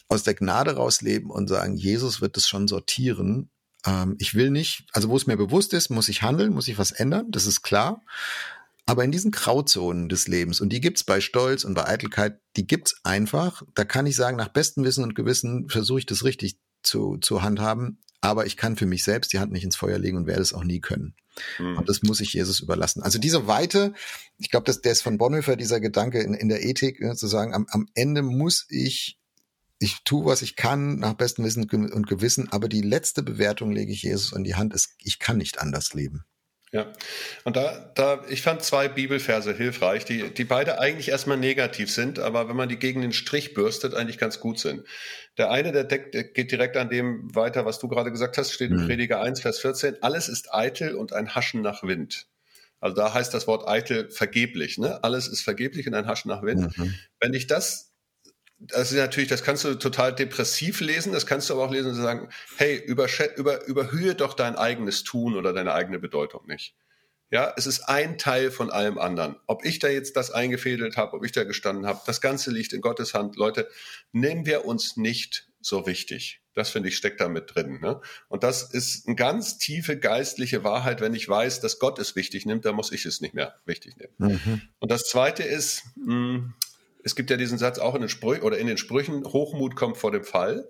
aus der Gnade rausleben und sagen, Jesus wird es schon sortieren. Ähm, ich will nicht, also wo es mir bewusst ist, muss ich handeln, muss ich was ändern, das ist klar. Aber in diesen Grauzonen des Lebens, und die gibt's bei Stolz und bei Eitelkeit, die gibt's einfach. Da kann ich sagen, nach bestem Wissen und Gewissen versuche ich das richtig zu, zu handhaben. Aber ich kann für mich selbst die Hand nicht ins Feuer legen und werde es auch nie können. Mhm. Und das muss ich Jesus überlassen. Also diese Weite, ich glaube, der ist von Bonhoeffer, dieser Gedanke in, in der Ethik, ne, zu sagen, am, am Ende muss ich ich tue, was ich kann, nach bestem Wissen und Gewissen, aber die letzte Bewertung lege ich Jesus an die Hand. ich kann nicht anders leben. Ja, und da, da, ich fand zwei Bibelverse hilfreich, die, die beide eigentlich erstmal negativ sind, aber wenn man die gegen den Strich bürstet, eigentlich ganz gut sind. Der eine, der, deckt, der geht direkt an dem weiter, was du gerade gesagt hast, steht in mhm. Prediger 1, Vers 14. Alles ist eitel und ein Haschen nach Wind. Also da heißt das Wort eitel vergeblich, ne? Alles ist vergeblich und ein Haschen nach Wind. Mhm. Wenn ich das das ist natürlich, das kannst du total depressiv lesen, das kannst du aber auch lesen und sagen, hey, über, überhöhe doch dein eigenes Tun oder deine eigene Bedeutung nicht. Ja, es ist ein Teil von allem anderen. Ob ich da jetzt das eingefädelt habe, ob ich da gestanden habe, das Ganze liegt in Gottes Hand. Leute, nehmen wir uns nicht so wichtig. Das finde ich steckt da mit drin. Ne? Und das ist eine ganz tiefe geistliche Wahrheit. Wenn ich weiß, dass Gott es wichtig nimmt, dann muss ich es nicht mehr wichtig nehmen. Mhm. Und das Zweite ist, mh, hm, es gibt ja diesen Satz auch in den Sprüchen oder in den Sprüchen, Hochmut kommt vor dem Fall.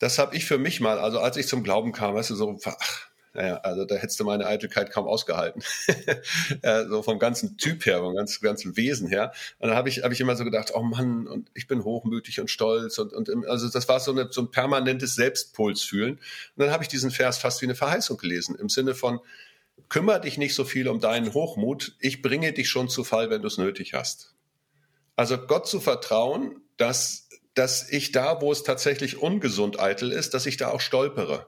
Das habe ich für mich mal, also als ich zum Glauben kam, weißt du, so, ach, naja, also da hättest du meine Eitelkeit kaum ausgehalten. so vom ganzen Typ her, vom ganzen, ganzen Wesen her. Und da habe ich, hab ich immer so gedacht, oh Mann, und ich bin hochmütig und stolz und, und also das war so, eine, so ein permanentes Selbstpulsfühlen. Und dann habe ich diesen Vers fast wie eine Verheißung gelesen, im Sinne von, kümmer dich nicht so viel um deinen Hochmut, ich bringe dich schon zu Fall, wenn du es nötig hast. Also Gott zu vertrauen, dass, dass ich da, wo es tatsächlich ungesund eitel ist, dass ich da auch stolpere,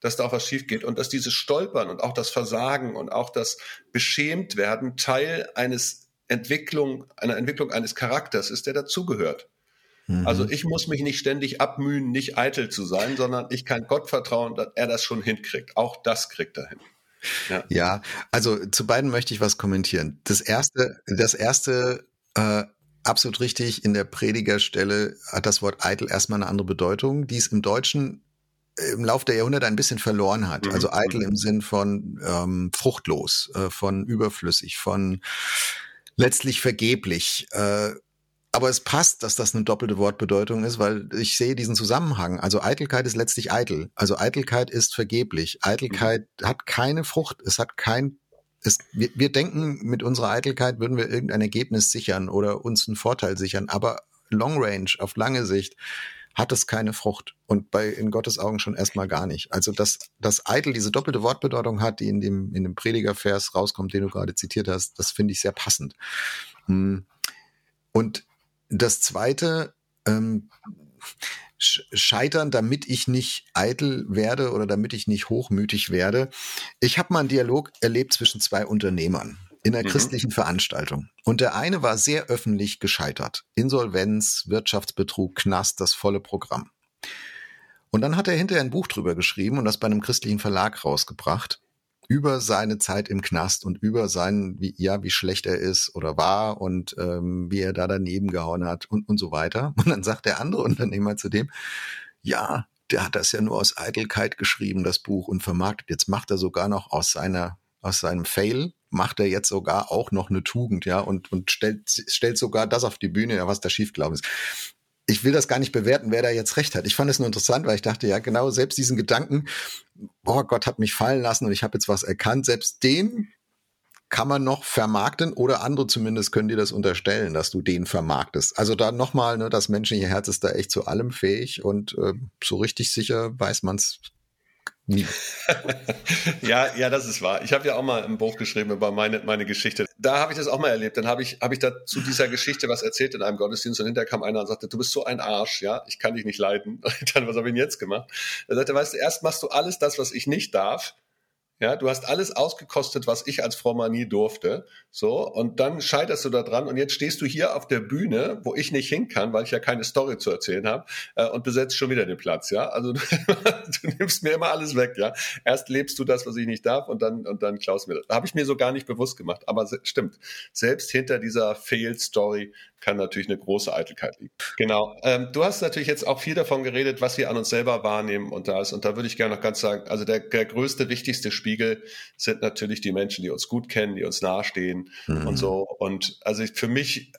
dass da auch was schief geht und dass dieses Stolpern und auch das Versagen und auch das Beschämtwerden Teil eines Entwicklung, einer Entwicklung eines Charakters ist, der dazugehört. Mhm. Also ich muss mich nicht ständig abmühen, nicht eitel zu sein, sondern ich kann Gott vertrauen, dass er das schon hinkriegt. Auch das kriegt er hin. Ja. ja, also zu beiden möchte ich was kommentieren. Das erste, das erste, äh, absolut richtig. In der Predigerstelle hat das Wort eitel erstmal eine andere Bedeutung, die es im Deutschen äh, im Laufe der Jahrhunderte ein bisschen verloren hat. Mhm. Also eitel im Sinn von ähm, fruchtlos, äh, von überflüssig, von letztlich vergeblich. Äh, aber es passt, dass das eine doppelte Wortbedeutung ist, weil ich sehe diesen Zusammenhang. Also Eitelkeit ist letztlich eitel. Also Eitelkeit ist vergeblich. Eitelkeit mhm. hat keine Frucht. Es hat kein es, wir, wir denken, mit unserer Eitelkeit würden wir irgendein Ergebnis sichern oder uns einen Vorteil sichern, aber Long Range, auf lange Sicht, hat es keine Frucht. Und bei in Gottes Augen schon erstmal gar nicht. Also dass, dass eitel diese doppelte Wortbedeutung hat, die in dem, in dem Predigervers rauskommt, den du gerade zitiert hast, das finde ich sehr passend. Hm. Und das zweite, ähm, scheitern, damit ich nicht eitel werde oder damit ich nicht hochmütig werde. Ich habe mal einen Dialog erlebt zwischen zwei Unternehmern in einer mhm. christlichen Veranstaltung. Und der eine war sehr öffentlich gescheitert. Insolvenz, Wirtschaftsbetrug, Knast, das volle Programm. Und dann hat er hinterher ein Buch drüber geschrieben und das bei einem christlichen Verlag rausgebracht über seine Zeit im Knast und über sein, wie, ja, wie schlecht er ist oder war und ähm, wie er da daneben gehauen hat und, und so weiter. Und dann sagt der andere Unternehmer zu dem, ja, der hat das ja nur aus Eitelkeit geschrieben, das Buch, und vermarktet. Jetzt macht er sogar noch aus seiner, aus seinem Fail, macht er jetzt sogar auch noch eine Tugend, ja, und, und stellt, stellt sogar das auf die Bühne, ja, was da schiefgelaufen ist ich will das gar nicht bewerten, wer da jetzt recht hat. Ich fand es nur interessant, weil ich dachte, ja, genau, selbst diesen Gedanken, boah, Gott hat mich fallen lassen und ich habe jetzt was erkannt, selbst den kann man noch vermarkten oder andere zumindest können dir das unterstellen, dass du den vermarktest. Also da nochmal, ne, das menschliche Herz ist da echt zu allem fähig und äh, so richtig sicher weiß man es. ja, ja, das ist wahr. Ich habe ja auch mal ein Buch geschrieben über meine, meine Geschichte. Da habe ich das auch mal erlebt. Dann habe ich, hab ich da zu dieser Geschichte was erzählt in einem Gottesdienst und hinterher kam einer und sagte, du bist so ein Arsch, ja, ich kann dich nicht leiden. Und dann, was habe ich denn jetzt gemacht? Er sagte, weißt du, erst machst du alles das, was ich nicht darf ja, du hast alles ausgekostet, was ich als Frau nie durfte. So, und dann scheiterst du da dran und jetzt stehst du hier auf der Bühne, wo ich nicht hin kann, weil ich ja keine Story zu erzählen habe, äh, und besetzt schon wieder den Platz, ja. Also du, nimmst mir immer alles weg, ja. Erst lebst du das, was ich nicht darf, und dann, und dann klaust mir das. Habe ich mir so gar nicht bewusst gemacht. Aber stimmt. Selbst hinter dieser Failed-Story kann natürlich eine große Eitelkeit liegen. Genau. Ähm, du hast natürlich jetzt auch viel davon geredet, was wir an uns selber wahrnehmen und da ist. Und da würde ich gerne noch ganz sagen, also der, der größte, wichtigste Spiegel sind natürlich die Menschen, die uns gut kennen, die uns nahestehen mhm. und so. Und also für mich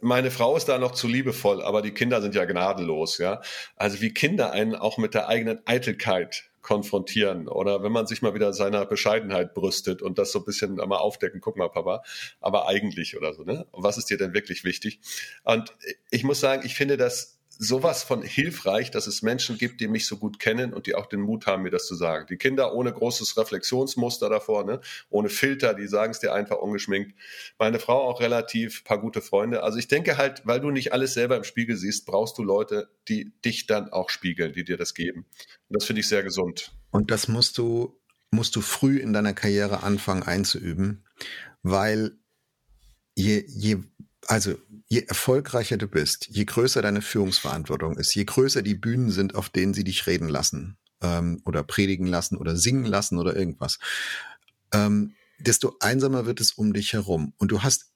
meine Frau ist da noch zu liebevoll, aber die Kinder sind ja gnadenlos, ja. Also wie Kinder einen auch mit der eigenen Eitelkeit konfrontieren oder wenn man sich mal wieder seiner Bescheidenheit brüstet und das so ein bisschen mal aufdecken, guck mal, Papa, aber eigentlich oder so, ne? was ist dir denn wirklich wichtig? Und ich muss sagen, ich finde das sowas von hilfreich, dass es Menschen gibt, die mich so gut kennen und die auch den Mut haben, mir das zu sagen. Die Kinder ohne großes Reflexionsmuster davor, ne? ohne Filter, die sagen es dir einfach ungeschminkt. Meine Frau auch relativ paar gute Freunde. Also ich denke halt, weil du nicht alles selber im Spiegel siehst, brauchst du Leute, die dich dann auch spiegeln, die dir das geben. Und das finde ich sehr gesund. Und das musst du, musst du früh in deiner Karriere anfangen einzuüben, weil je, je also je erfolgreicher du bist, je größer deine Führungsverantwortung ist, je größer die Bühnen sind, auf denen sie dich reden lassen ähm, oder predigen lassen oder singen lassen oder irgendwas, ähm, desto einsamer wird es um dich herum. Und du hast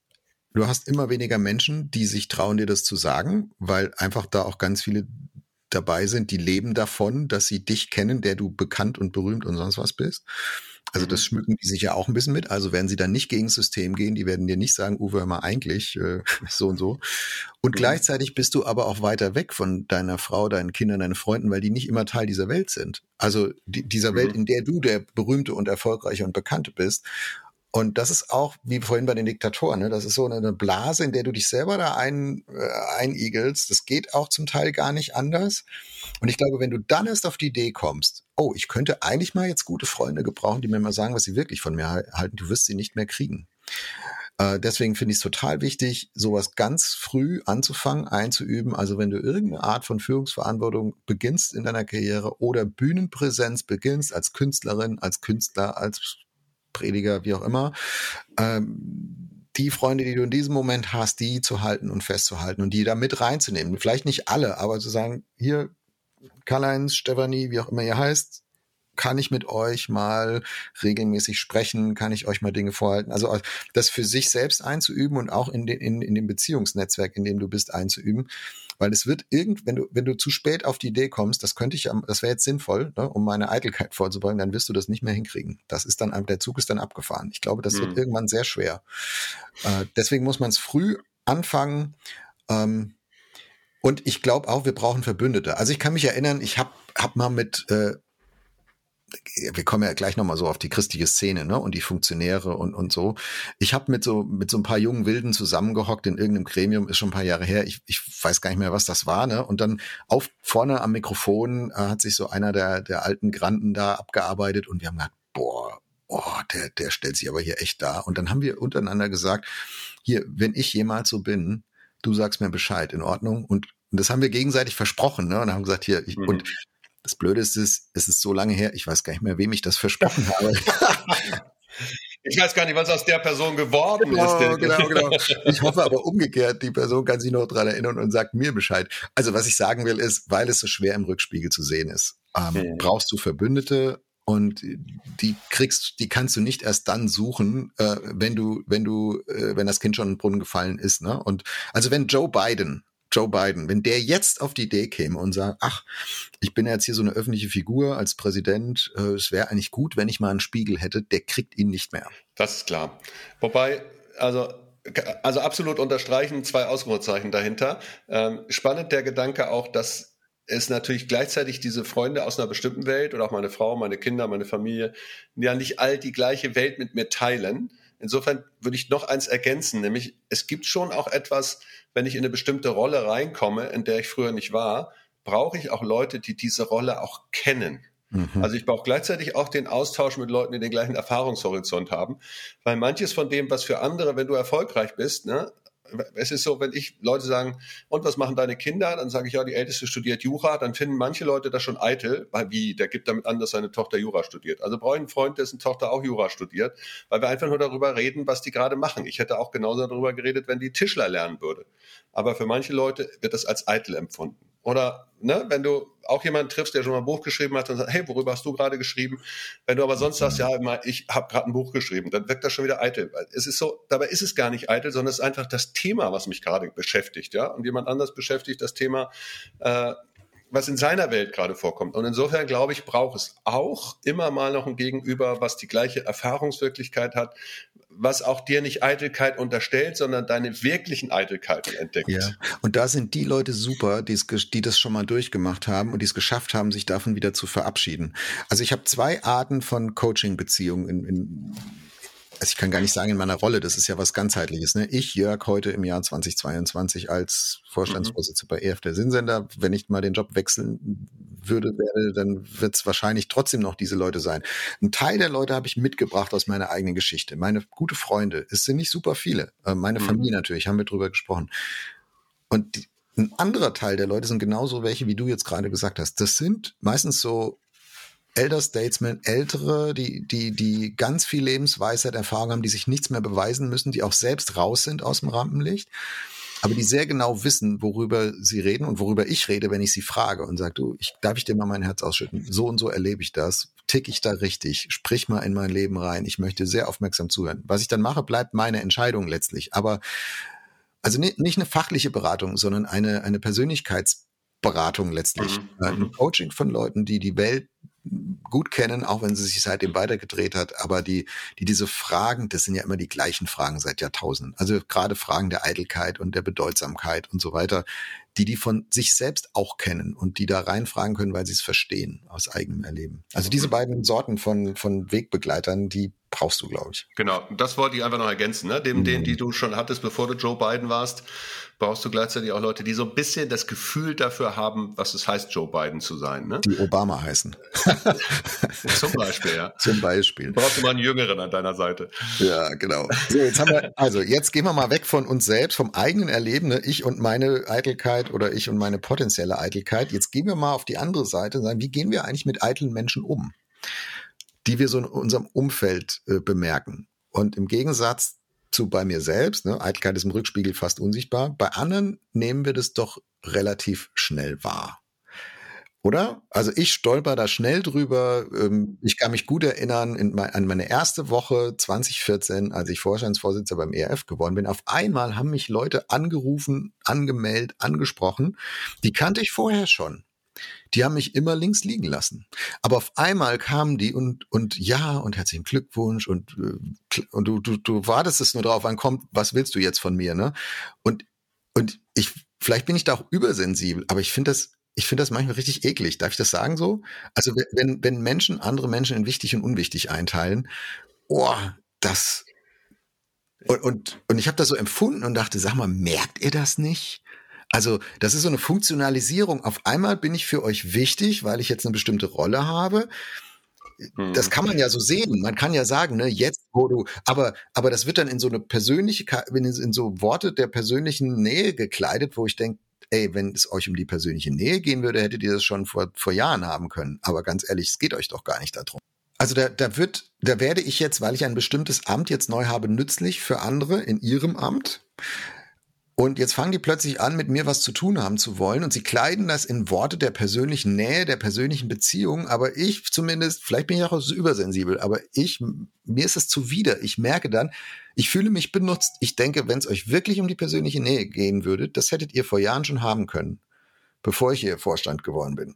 du hast immer weniger Menschen, die sich trauen, dir das zu sagen, weil einfach da auch ganz viele dabei sind, die leben davon, dass sie dich kennen, der du bekannt und berühmt und sonst was bist. Also das mhm. schmücken die sich ja auch ein bisschen mit. Also werden sie dann nicht gegen das System gehen, die werden dir nicht sagen, Uwe, hör mal eigentlich äh, so und so. Und mhm. gleichzeitig bist du aber auch weiter weg von deiner Frau, deinen Kindern, deinen Freunden, weil die nicht immer Teil dieser Welt sind. Also die, dieser mhm. Welt, in der du der berühmte und erfolgreiche und bekannte bist. Und das ist auch, wie vorhin bei den Diktatoren, ne? das ist so eine Blase, in der du dich selber da ein, äh, einigelst. Das geht auch zum Teil gar nicht anders. Und ich glaube, wenn du dann erst auf die Idee kommst, oh, ich könnte eigentlich mal jetzt gute Freunde gebrauchen, die mir mal sagen, was sie wirklich von mir halten, du wirst sie nicht mehr kriegen. Äh, deswegen finde ich es total wichtig, sowas ganz früh anzufangen, einzuüben. Also wenn du irgendeine Art von Führungsverantwortung beginnst in deiner Karriere oder Bühnenpräsenz beginnst als Künstlerin, als Künstler, als Prediger, wie auch immer, ähm, die Freunde, die du in diesem Moment hast, die zu halten und festzuhalten und die da mit reinzunehmen. Vielleicht nicht alle, aber zu sagen, hier, Karl-Heinz, Stefanie, wie auch immer ihr heißt, kann ich mit euch mal regelmäßig sprechen, kann ich euch mal Dinge vorhalten. Also das für sich selbst einzuüben und auch in, den, in, in dem Beziehungsnetzwerk, in dem du bist, einzuüben. Weil es wird irgend, wenn du, wenn du zu spät auf die Idee kommst, das könnte ich, das wäre jetzt sinnvoll, ne, um meine Eitelkeit vorzubeugen, dann wirst du das nicht mehr hinkriegen. Das ist dann, der Zug ist dann abgefahren. Ich glaube, das mhm. wird irgendwann sehr schwer. Äh, deswegen muss man es früh anfangen. Ähm, und ich glaube auch, wir brauchen Verbündete. Also ich kann mich erinnern, ich habe hab mal mit äh, wir kommen ja gleich nochmal so auf die christliche Szene, ne, und die Funktionäre und, und so. Ich habe mit so, mit so ein paar jungen Wilden zusammengehockt in irgendeinem Gremium, ist schon ein paar Jahre her. Ich, ich weiß gar nicht mehr, was das war, ne, und dann auf, vorne am Mikrofon äh, hat sich so einer der, der alten Granden da abgearbeitet und wir haben gedacht, boah, oh, der, der stellt sich aber hier echt da. Und dann haben wir untereinander gesagt, hier, wenn ich jemals so bin, du sagst mir Bescheid, in Ordnung. Und, und das haben wir gegenseitig versprochen, ne? Und haben gesagt, hier, ich, mhm. und das Blöde ist, es ist so lange her, ich weiß gar nicht mehr, wem ich das versprochen habe. Ich weiß gar nicht, was aus der Person geworden genau, ist. Genau, genau. Ich hoffe aber umgekehrt, die Person kann sich noch dran erinnern und sagt mir Bescheid. Also was ich sagen will, ist, weil es so schwer im Rückspiegel zu sehen ist, ähm, mhm. brauchst du Verbündete und die kriegst, die kannst du nicht erst dann suchen, äh, wenn du, wenn du, äh, wenn das Kind schon in den Brunnen gefallen ist. Ne? Und also wenn Joe Biden Joe Biden, wenn der jetzt auf die Idee käme und sagt, ach, ich bin jetzt hier so eine öffentliche Figur als Präsident, äh, es wäre eigentlich gut, wenn ich mal einen Spiegel hätte, der kriegt ihn nicht mehr. Das ist klar. Wobei, also also absolut unterstreichen, zwei Ausrufezeichen dahinter. Ähm, spannend der Gedanke auch, dass es natürlich gleichzeitig diese Freunde aus einer bestimmten Welt oder auch meine Frau, meine Kinder, meine Familie ja nicht all die gleiche Welt mit mir teilen. Insofern würde ich noch eins ergänzen, nämlich es gibt schon auch etwas, wenn ich in eine bestimmte Rolle reinkomme, in der ich früher nicht war, brauche ich auch Leute, die diese Rolle auch kennen. Mhm. Also ich brauche gleichzeitig auch den Austausch mit Leuten, die den gleichen Erfahrungshorizont haben, weil manches von dem, was für andere, wenn du erfolgreich bist, ne, es ist so, wenn ich Leute sagen, und was machen deine Kinder? Dann sage ich, ja, die Älteste studiert Jura. Dann finden manche Leute das schon eitel, weil wie, der gibt damit an, dass seine Tochter Jura studiert. Also brauche ich einen Freund, dessen Tochter auch Jura studiert, weil wir einfach nur darüber reden, was die gerade machen. Ich hätte auch genauso darüber geredet, wenn die Tischler lernen würde. Aber für manche Leute wird das als eitel empfunden. Oder ne, wenn du auch jemanden triffst, der schon mal ein Buch geschrieben hat und sagt, hey, worüber hast du gerade geschrieben? Wenn du aber sonst sagst, ja, ich habe gerade ein Buch geschrieben, dann wirkt das schon wieder eitel. Es ist so, dabei ist es gar nicht eitel, sondern es ist einfach das Thema, was mich gerade beschäftigt, ja. Und jemand anders beschäftigt das Thema, äh, was in seiner Welt gerade vorkommt. Und insofern glaube ich, braucht es auch immer mal noch ein Gegenüber, was die gleiche Erfahrungswirklichkeit hat, was auch dir nicht Eitelkeit unterstellt, sondern deine wirklichen Eitelkeiten entdeckt. Ja. Und da sind die Leute super, die das schon mal durchgemacht haben und die es geschafft haben, sich davon wieder zu verabschieden. Also ich habe zwei Arten von Coaching-Beziehungen in, in also ich kann gar nicht sagen in meiner Rolle, das ist ja was ganzheitliches. Ne? Ich, Jörg, heute im Jahr 2022 als Vorstandsvorsitzender mhm. bei EF der Sinnsender, wenn ich mal den Job wechseln würde, werde, dann wird es wahrscheinlich trotzdem noch diese Leute sein. Ein Teil der Leute habe ich mitgebracht aus meiner eigenen Geschichte. Meine gute Freunde, es sind nicht super viele. Äh, meine mhm. Familie natürlich, haben wir drüber gesprochen. Und die, ein anderer Teil der Leute sind genauso welche, wie du jetzt gerade gesagt hast. Das sind meistens so Elder Statesmen, Ältere, die, die, die ganz viel Lebensweisheit, Erfahrung haben, die sich nichts mehr beweisen müssen, die auch selbst raus sind aus dem Rampenlicht, aber die sehr genau wissen, worüber sie reden und worüber ich rede, wenn ich sie frage und sage, du, ich, darf ich dir mal mein Herz ausschütten? So und so erlebe ich das. Tick ich da richtig? Sprich mal in mein Leben rein. Ich möchte sehr aufmerksam zuhören. Was ich dann mache, bleibt meine Entscheidung letztlich. Aber also nicht, nicht eine fachliche Beratung, sondern eine, eine Persönlichkeitsberatung letztlich. Mhm. Ein mhm. Coaching von Leuten, die die Welt gut kennen, auch wenn sie sich seitdem weitergedreht hat, aber die, die diese Fragen, das sind ja immer die gleichen Fragen seit Jahrtausenden. Also gerade Fragen der Eitelkeit und der Bedeutsamkeit und so weiter, die die von sich selbst auch kennen und die da reinfragen können, weil sie es verstehen aus eigenem Erleben. Also diese beiden Sorten von, von Wegbegleitern, die brauchst du, glaube ich. Genau, das wollte ich einfach noch ergänzen. Ne? Dem, mhm. den, die du schon hattest, bevor du Joe Biden warst, brauchst du gleichzeitig auch Leute, die so ein bisschen das Gefühl dafür haben, was es heißt, Joe Biden zu sein. Ne? Die Obama heißen. Zum Beispiel, ja. Zum Beispiel. Du brauchst du mal einen Jüngeren an deiner Seite. Ja, genau. So, jetzt haben wir, also jetzt gehen wir mal weg von uns selbst, vom eigenen Erleben, ne? ich und meine Eitelkeit oder ich und meine potenzielle Eitelkeit. Jetzt gehen wir mal auf die andere Seite und sagen, wie gehen wir eigentlich mit eitlen Menschen um? Die wir so in unserem Umfeld äh, bemerken. Und im Gegensatz zu bei mir selbst, ne, Eitelkeit ist im Rückspiegel fast unsichtbar, bei anderen nehmen wir das doch relativ schnell wahr. Oder? Also ich stolper da schnell drüber. Ähm, ich kann mich gut erinnern an meine erste Woche 2014, als ich Vorstandsvorsitzender beim ERF geworden bin. Auf einmal haben mich Leute angerufen, angemeldet, angesprochen. Die kannte ich vorher schon die haben mich immer links liegen lassen. Aber auf einmal kamen die und, und ja, und herzlichen Glückwunsch und, äh, und du, du, du wartest es nur drauf, wann kommt, was willst du jetzt von mir, ne? Und, und ich, vielleicht bin ich da auch übersensibel, aber ich finde das, ich finde das manchmal richtig eklig. Darf ich das sagen so? Also wenn, wenn Menschen andere Menschen in wichtig und unwichtig einteilen, oh, das, und, und, und ich habe das so empfunden und dachte, sag mal, merkt ihr das nicht? Also das ist so eine Funktionalisierung. Auf einmal bin ich für euch wichtig, weil ich jetzt eine bestimmte Rolle habe. Das kann man ja so sehen. Man kann ja sagen, ne, jetzt, wo du, aber, aber das wird dann in so eine persönliche, in so Worte der persönlichen Nähe gekleidet, wo ich denke, ey, wenn es euch um die persönliche Nähe gehen würde, hättet ihr das schon vor, vor Jahren haben können. Aber ganz ehrlich, es geht euch doch gar nicht darum. Also da, da wird, da werde ich jetzt, weil ich ein bestimmtes Amt jetzt neu habe, nützlich für andere in ihrem Amt. Und jetzt fangen die plötzlich an, mit mir was zu tun haben zu wollen. Und sie kleiden das in Worte der persönlichen Nähe, der persönlichen Beziehung. Aber ich zumindest, vielleicht bin ich auch übersensibel, aber ich, mir ist es zuwider. Ich merke dann, ich fühle mich benutzt. Ich denke, wenn es euch wirklich um die persönliche Nähe gehen würde, das hättet ihr vor Jahren schon haben können, bevor ich hier Vorstand geworden bin.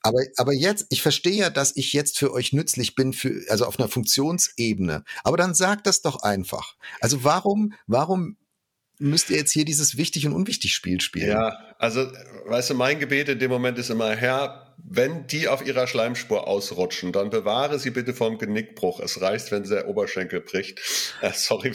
Aber, aber jetzt, ich verstehe ja, dass ich jetzt für euch nützlich bin, für, also auf einer Funktionsebene. Aber dann sagt das doch einfach. Also warum, warum müsst ihr jetzt hier dieses wichtig und unwichtig Spiel spielen. Ja, also, weißt du, mein Gebet in dem Moment ist immer, Herr, wenn die auf ihrer Schleimspur ausrutschen, dann bewahre sie bitte vom Genickbruch. Es reicht, wenn der Oberschenkel bricht. Äh, sorry.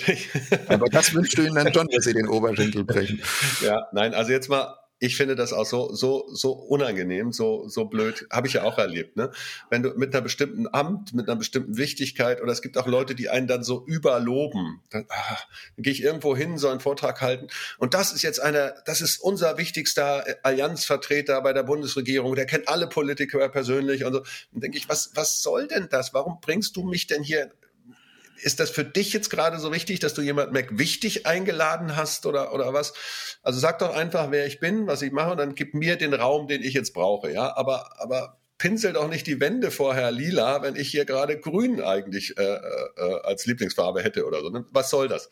Aber das wünschst du ihnen dann schon, dass sie den Oberschenkel brechen. Ja, nein, also jetzt mal ich finde das auch so so so unangenehm, so so blöd, habe ich ja auch erlebt, ne? Wenn du mit einer bestimmten Amt, mit einer bestimmten Wichtigkeit oder es gibt auch Leute, die einen dann so überloben. Dann, ah, dann gehe ich irgendwo hin, soll einen Vortrag halten und das ist jetzt einer, das ist unser wichtigster Allianzvertreter bei der Bundesregierung, der kennt alle Politiker persönlich und so. Dann denke ich, was was soll denn das? Warum bringst du mich denn hier ist das für dich jetzt gerade so wichtig, dass du jemand Mac wichtig eingeladen hast oder, oder was? Also sag doch einfach, wer ich bin, was ich mache und dann gib mir den Raum, den ich jetzt brauche, ja? Aber, aber pinsel doch nicht die Wände vorher lila, wenn ich hier gerade grün eigentlich äh, äh, als Lieblingsfarbe hätte oder so. Ne? Was soll das?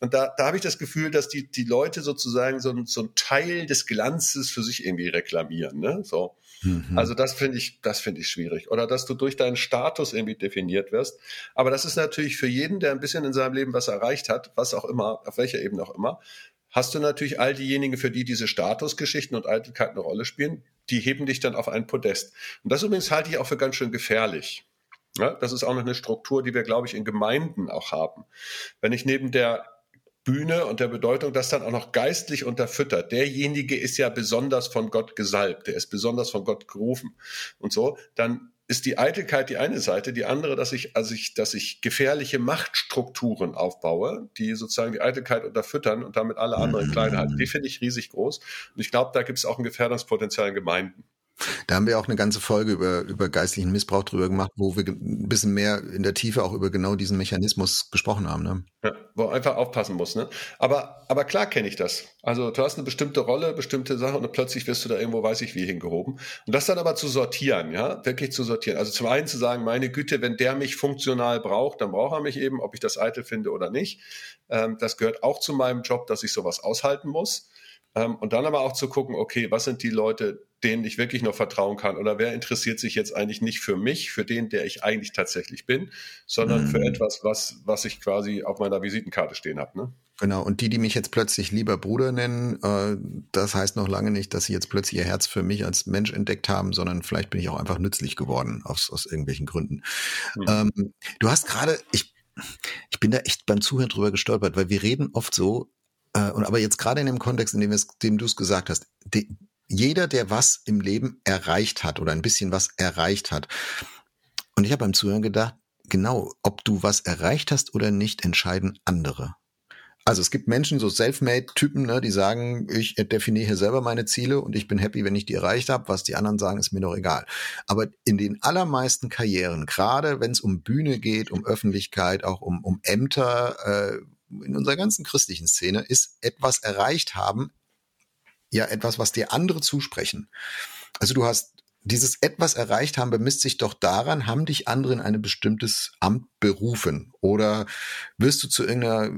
Und da, da habe ich das Gefühl, dass die, die Leute sozusagen so, so ein Teil des Glanzes für sich irgendwie reklamieren. Ne? So. Mhm. Also das finde ich, das finde ich schwierig. Oder dass du durch deinen Status irgendwie definiert wirst. Aber das ist natürlich für jeden, der ein bisschen in seinem Leben was erreicht hat, was auch immer, auf welcher Ebene auch immer, hast du natürlich all diejenigen, für die diese Statusgeschichten und Eitelkeit eine Rolle spielen, die heben dich dann auf ein Podest. Und das übrigens halte ich auch für ganz schön gefährlich. Ja, das ist auch noch eine Struktur, die wir, glaube ich, in Gemeinden auch haben. Wenn ich neben der Bühne und der Bedeutung das dann auch noch geistlich unterfüttert. Derjenige ist ja besonders von Gott gesalbt, der ist besonders von Gott gerufen und so, dann ist die Eitelkeit die eine Seite, die andere, dass ich, also ich, dass ich gefährliche Machtstrukturen aufbaue, die sozusagen die Eitelkeit unterfüttern und damit alle anderen klein halten. Die finde ich riesig groß. Und ich glaube, da gibt es auch ein Gefährdungspotenzial in Gemeinden. Da haben wir auch eine ganze Folge über, über geistlichen Missbrauch drüber gemacht, wo wir ein bisschen mehr in der Tiefe auch über genau diesen Mechanismus gesprochen haben. Ne? Ja, wo einfach aufpassen muss. Ne? Aber, aber klar kenne ich das. Also du hast eine bestimmte Rolle, bestimmte Sache und plötzlich wirst du da irgendwo, weiß ich wie, hingehoben. Und das dann aber zu sortieren, ja, wirklich zu sortieren. Also zum einen zu sagen, meine Güte, wenn der mich funktional braucht, dann braucht er mich eben, ob ich das eitel finde oder nicht. Ähm, das gehört auch zu meinem Job, dass ich sowas aushalten muss. Ähm, und dann aber auch zu gucken, okay, was sind die Leute, denen ich wirklich noch vertrauen kann? Oder wer interessiert sich jetzt eigentlich nicht für mich, für den, der ich eigentlich tatsächlich bin, sondern mhm. für etwas, was, was ich quasi auf meiner Visitenkarte stehen habe. Ne? Genau, und die, die mich jetzt plötzlich lieber Bruder nennen, äh, das heißt noch lange nicht, dass sie jetzt plötzlich ihr Herz für mich als Mensch entdeckt haben, sondern vielleicht bin ich auch einfach nützlich geworden aus, aus irgendwelchen Gründen. Mhm. Ähm, du hast gerade, ich ich bin da echt beim Zuhören drüber gestolpert, weil wir reden oft so, äh, und aber jetzt gerade in dem Kontext, in dem, dem du es gesagt hast, die, jeder, der was im Leben erreicht hat oder ein bisschen was erreicht hat. Und ich habe beim Zuhören gedacht, genau, ob du was erreicht hast oder nicht, entscheiden andere. Also es gibt Menschen, so Selfmade-Typen, ne, die sagen, ich definiere hier selber meine Ziele und ich bin happy, wenn ich die erreicht habe. Was die anderen sagen, ist mir doch egal. Aber in den allermeisten Karrieren, gerade wenn es um Bühne geht, um Öffentlichkeit, auch um, um Ämter, äh, in unserer ganzen christlichen Szene, ist etwas erreicht haben, ja etwas, was dir andere zusprechen. Also du hast dieses etwas erreicht haben, bemisst sich doch daran, haben dich andere in ein bestimmtes Amt berufen oder wirst du zu irgendeiner,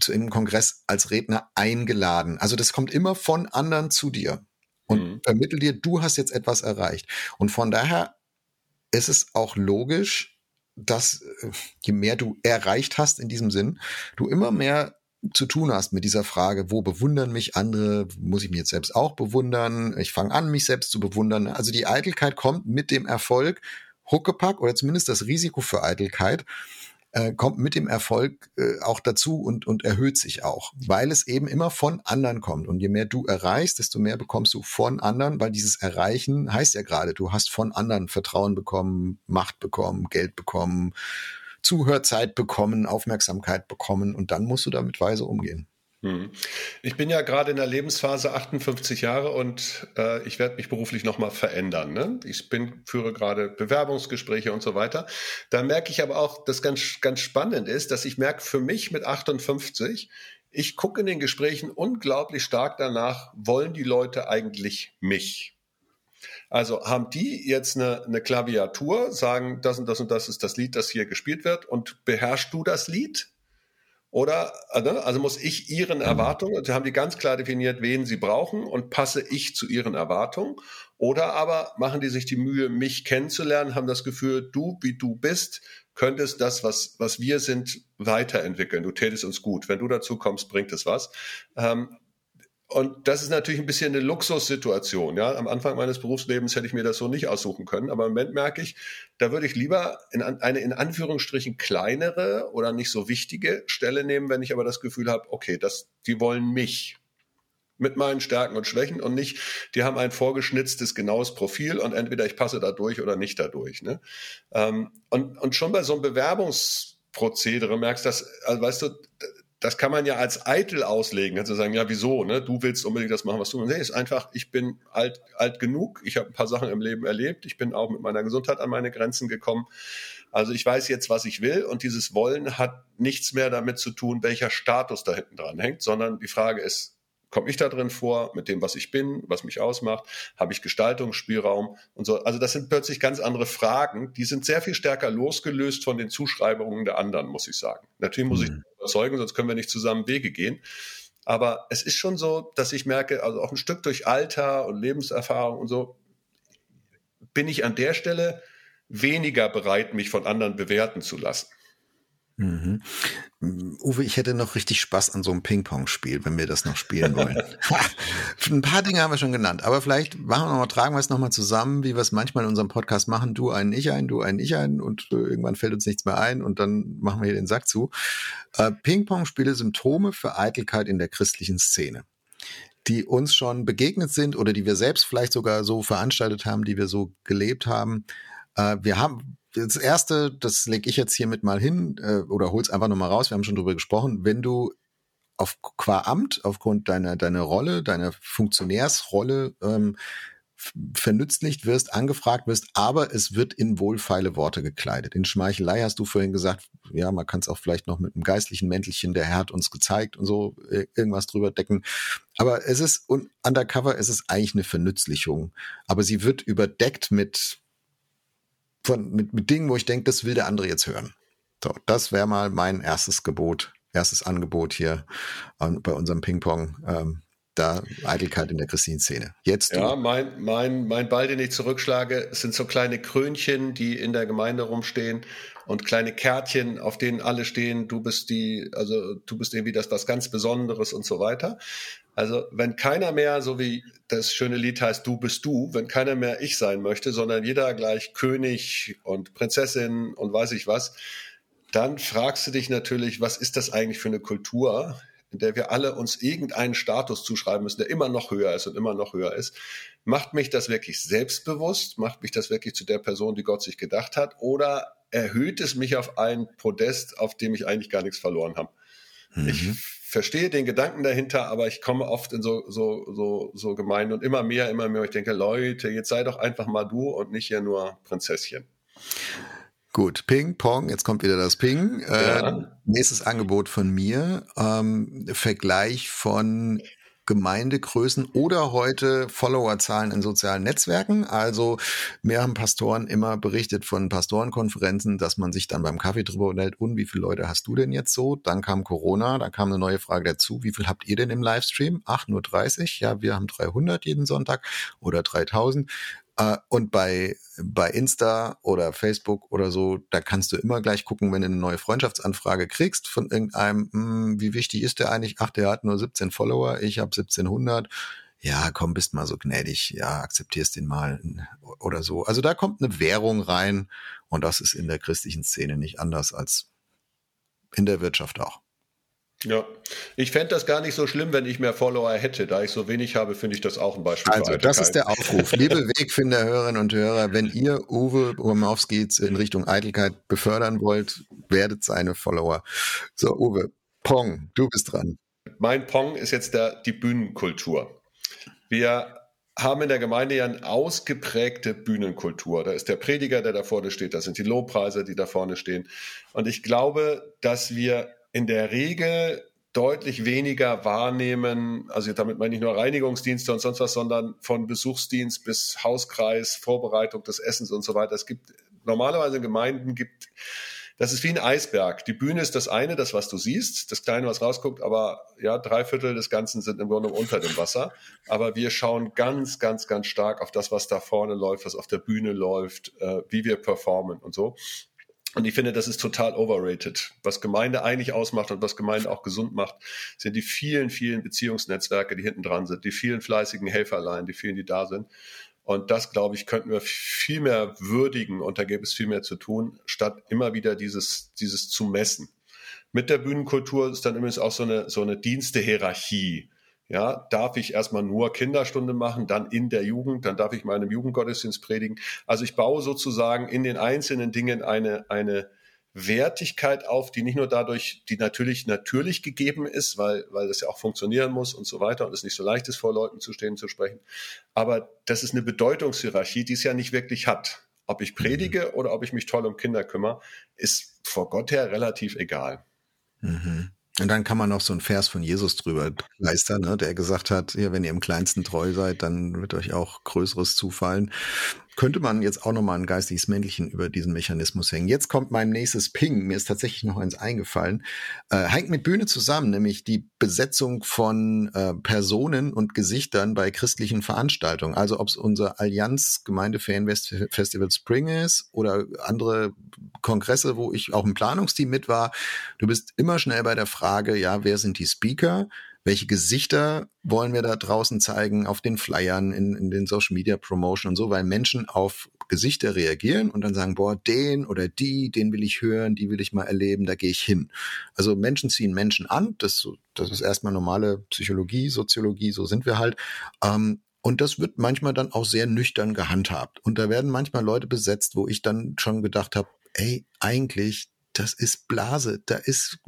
zu irgendeinem Kongress als Redner eingeladen. Also das kommt immer von anderen zu dir und mhm. vermittelt dir, du hast jetzt etwas erreicht. Und von daher ist es auch logisch, dass äh, je mehr du erreicht hast in diesem Sinn, du immer mehr zu tun hast mit dieser Frage, wo bewundern mich andere, muss ich mich jetzt selbst auch bewundern, ich fange an, mich selbst zu bewundern. Also die Eitelkeit kommt mit dem Erfolg, Huckepack oder zumindest das Risiko für Eitelkeit äh, kommt mit dem Erfolg äh, auch dazu und, und erhöht sich auch, weil es eben immer von anderen kommt. Und je mehr du erreichst, desto mehr bekommst du von anderen, weil dieses Erreichen heißt ja gerade, du hast von anderen Vertrauen bekommen, Macht bekommen, Geld bekommen, Zuhörzeit bekommen, Aufmerksamkeit bekommen und dann musst du damit weise umgehen. Hm. Ich bin ja gerade in der Lebensphase 58 Jahre und äh, ich werde mich beruflich nochmal verändern. Ne? Ich bin, führe gerade Bewerbungsgespräche und so weiter. Da merke ich aber auch, dass ganz, ganz spannend ist, dass ich merke, für mich mit 58, ich gucke in den Gesprächen unglaublich stark danach, wollen die Leute eigentlich mich? Also haben die jetzt eine, eine Klaviatur, sagen, das und das und das ist das Lied, das hier gespielt wird und beherrschst du das Lied? Oder, ne, also muss ich ihren Erwartungen, haben die ganz klar definiert, wen sie brauchen und passe ich zu ihren Erwartungen. Oder aber machen die sich die Mühe, mich kennenzulernen, haben das Gefühl, du, wie du bist, könntest das, was, was wir sind, weiterentwickeln. Du tätest uns gut. Wenn du dazu kommst, bringt es was. Ähm, und das ist natürlich ein bisschen eine Luxussituation. Ja, am Anfang meines Berufslebens hätte ich mir das so nicht aussuchen können. Aber im Moment merke ich, da würde ich lieber in eine in Anführungsstrichen kleinere oder nicht so wichtige Stelle nehmen, wenn ich aber das Gefühl habe, okay, das, die wollen mich mit meinen Stärken und Schwächen und nicht, die haben ein vorgeschnitztes, genaues Profil und entweder ich passe da durch oder nicht dadurch. Ne? Ähm, und, und schon bei so einem Bewerbungsprozedere merkst du, dass, also weißt du, das kann man ja als eitel auslegen, also sagen, ja, wieso, ne? Du willst unbedingt das machen, was du willst. Nee, ist einfach, ich bin alt, alt genug, ich habe ein paar Sachen im Leben erlebt, ich bin auch mit meiner Gesundheit an meine Grenzen gekommen. Also ich weiß jetzt, was ich will und dieses Wollen hat nichts mehr damit zu tun, welcher Status da hinten dran hängt, sondern die Frage ist, komme ich da drin vor, mit dem, was ich bin, was mich ausmacht, habe ich Gestaltungsspielraum und so. Also das sind plötzlich ganz andere Fragen, die sind sehr viel stärker losgelöst von den Zuschreibungen der anderen, muss ich sagen. Natürlich muss mhm. ich überzeugen, sonst können wir nicht zusammen Wege gehen. Aber es ist schon so, dass ich merke, also auch ein Stück durch Alter und Lebenserfahrung und so, bin ich an der Stelle weniger bereit, mich von anderen bewerten zu lassen. Mhm. Uwe, ich hätte noch richtig Spaß an so einem Ping-Pong-Spiel, wenn wir das noch spielen wollen. Ein paar Dinge haben wir schon genannt, aber vielleicht machen wir noch mal, tragen wir es nochmal zusammen, wie wir es manchmal in unserem Podcast machen. Du einen, ich einen, du einen, ich einen und äh, irgendwann fällt uns nichts mehr ein und dann machen wir hier den Sack zu. Äh, Ping-Pong-Spiele Symptome für Eitelkeit in der christlichen Szene die uns schon begegnet sind oder die wir selbst vielleicht sogar so veranstaltet haben, die wir so gelebt haben. Äh, wir haben das erste, das lege ich jetzt hiermit mal hin äh, oder hol's einfach nochmal raus. Wir haben schon drüber gesprochen. Wenn du auf qua Amt, aufgrund deiner deiner Rolle, deiner Funktionärsrolle ähm, vernützlicht wirst, angefragt wirst, aber es wird in wohlfeile Worte gekleidet. In Schmeichelei hast du vorhin gesagt, ja, man kann es auch vielleicht noch mit einem geistlichen Mäntelchen, der Herr hat uns gezeigt und so äh, irgendwas drüber decken. Aber es ist, und undercover ist es eigentlich eine Vernützlichung. Aber sie wird überdeckt mit von, mit, mit Dingen, wo ich denke, das will der andere jetzt hören. So, das wäre mal mein erstes Gebot, erstes Angebot hier ähm, bei unserem Ping-Pong. Ähm, da Eitelkeit in der Christinszene. Jetzt du. Ja, mein, mein, mein Ball, den ich zurückschlage, sind so kleine Krönchen, die in der Gemeinde rumstehen und kleine Kärtchen, auf denen alle stehen, du bist die, also du bist irgendwie das was ganz Besonderes und so weiter. Also wenn keiner mehr, so wie das schöne Lied heißt, du bist du, wenn keiner mehr ich sein möchte, sondern jeder gleich König und Prinzessin und weiß ich was, dann fragst du dich natürlich, was ist das eigentlich für eine Kultur, in der wir alle uns irgendeinen Status zuschreiben müssen, der immer noch höher ist und immer noch höher ist. Macht mich das wirklich selbstbewusst? Macht mich das wirklich zu der Person, die Gott sich gedacht hat? Oder erhöht es mich auf ein Podest, auf dem ich eigentlich gar nichts verloren habe? Mhm. Ich verstehe den Gedanken dahinter, aber ich komme oft in so, so, so, so Gemeinden und immer mehr, immer mehr. Ich denke, Leute, jetzt sei doch einfach mal du und nicht hier nur Prinzesschen. Gut, Ping, Pong, jetzt kommt wieder das Ping. Ja. Äh, nächstes Angebot von mir, ähm, Vergleich von Gemeindegrößen oder heute Followerzahlen in sozialen Netzwerken. Also mir haben Pastoren immer berichtet von Pastorenkonferenzen, dass man sich dann beim Kaffee drüber unterhält, und wie viele Leute hast du denn jetzt so? Dann kam Corona, da kam eine neue Frage dazu, wie viel habt ihr denn im Livestream? Ach, nur 30? Ja, wir haben 300 jeden Sonntag oder 3000. Äh, und bei, bei Insta oder Facebook oder so, da kannst du immer gleich gucken, wenn du eine neue Freundschaftsanfrage kriegst von irgendeinem, mh, hm, wie wichtig ist der eigentlich? Ach, der hat nur 17 Follower, ich habe 1700. Ja, komm, bist mal so gnädig, ja, akzeptierst den mal oder so. Also da kommt eine Währung rein und das ist in der christlichen Szene nicht anders als in der Wirtschaft auch. Ja, ich fände das gar nicht so schlimm, wenn ich mehr Follower hätte. Da ich so wenig habe, finde ich das auch ein Beispiel. Also, das ist der Aufruf. Liebe Wegfinder, Hörerinnen und Hörer, wenn ihr Uwe Urmowski in Richtung Eitelkeit befördern wollt, werdet seine Follower. So, Uwe, Pong, du bist dran. Mein Pong ist jetzt der, die Bühnenkultur. Wir haben in der Gemeinde ja eine ausgeprägte Bühnenkultur. Da ist der Prediger, der da vorne steht, da sind die Lobpreiser, die da vorne stehen. Und ich glaube, dass wir in der Regel deutlich weniger wahrnehmen, also damit meine ich nur Reinigungsdienste und sonst was, sondern von Besuchsdienst bis Hauskreis, Vorbereitung des Essens und so weiter. Es gibt normalerweise in Gemeinden gibt, das ist wie ein Eisberg. Die Bühne ist das eine, das was du siehst, das kleine, was rausguckt, aber ja, drei Viertel des Ganzen sind im Grunde unter dem Wasser. Aber wir schauen ganz, ganz, ganz stark auf das, was da vorne läuft, was auf der Bühne läuft, äh, wie wir performen und so. Und ich finde, das ist total overrated. Was Gemeinde eigentlich ausmacht und was Gemeinde auch gesund macht, sind die vielen, vielen Beziehungsnetzwerke, die hinten dran sind, die vielen fleißigen Helferlein, die vielen, die da sind. Und das, glaube ich, könnten wir viel mehr würdigen und da gäbe es viel mehr zu tun, statt immer wieder dieses, dieses zu messen. Mit der Bühnenkultur ist dann übrigens auch so eine, so eine Dienstehierarchie. Ja, darf ich erstmal nur Kinderstunde machen, dann in der Jugend, dann darf ich meinem Jugendgottesdienst predigen. Also ich baue sozusagen in den einzelnen Dingen eine, eine Wertigkeit auf, die nicht nur dadurch, die natürlich natürlich gegeben ist, weil, weil das ja auch funktionieren muss und so weiter und es nicht so leicht ist, vor Leuten zu stehen, zu sprechen. Aber das ist eine Bedeutungshierarchie, die es ja nicht wirklich hat. Ob ich predige mhm. oder ob ich mich toll um Kinder kümmere, ist vor Gott her relativ egal. Mhm. Und dann kann man noch so einen Vers von Jesus drüber leistern, ne, der gesagt hat, ja, wenn ihr im Kleinsten treu seid, dann wird euch auch Größeres zufallen könnte man jetzt auch nochmal ein geistiges Männchen über diesen Mechanismus hängen. Jetzt kommt mein nächstes Ping. Mir ist tatsächlich noch eins eingefallen. Äh, hängt mit Bühne zusammen, nämlich die Besetzung von äh, Personen und Gesichtern bei christlichen Veranstaltungen. Also ob es unser Allianz Gemeindeferien Festival Spring ist oder andere Kongresse, wo ich auch im Planungsteam mit war. Du bist immer schnell bei der Frage, ja, wer sind die Speaker? Welche Gesichter wollen wir da draußen zeigen auf den Flyern, in, in den Social Media Promotion und so, weil Menschen auf Gesichter reagieren und dann sagen, boah, den oder die, den will ich hören, die will ich mal erleben, da gehe ich hin. Also Menschen ziehen Menschen an, das, das ist erstmal normale Psychologie, Soziologie, so sind wir halt. Ähm, und das wird manchmal dann auch sehr nüchtern gehandhabt. Und da werden manchmal Leute besetzt, wo ich dann schon gedacht habe, ey, eigentlich, das ist Blase, da ist,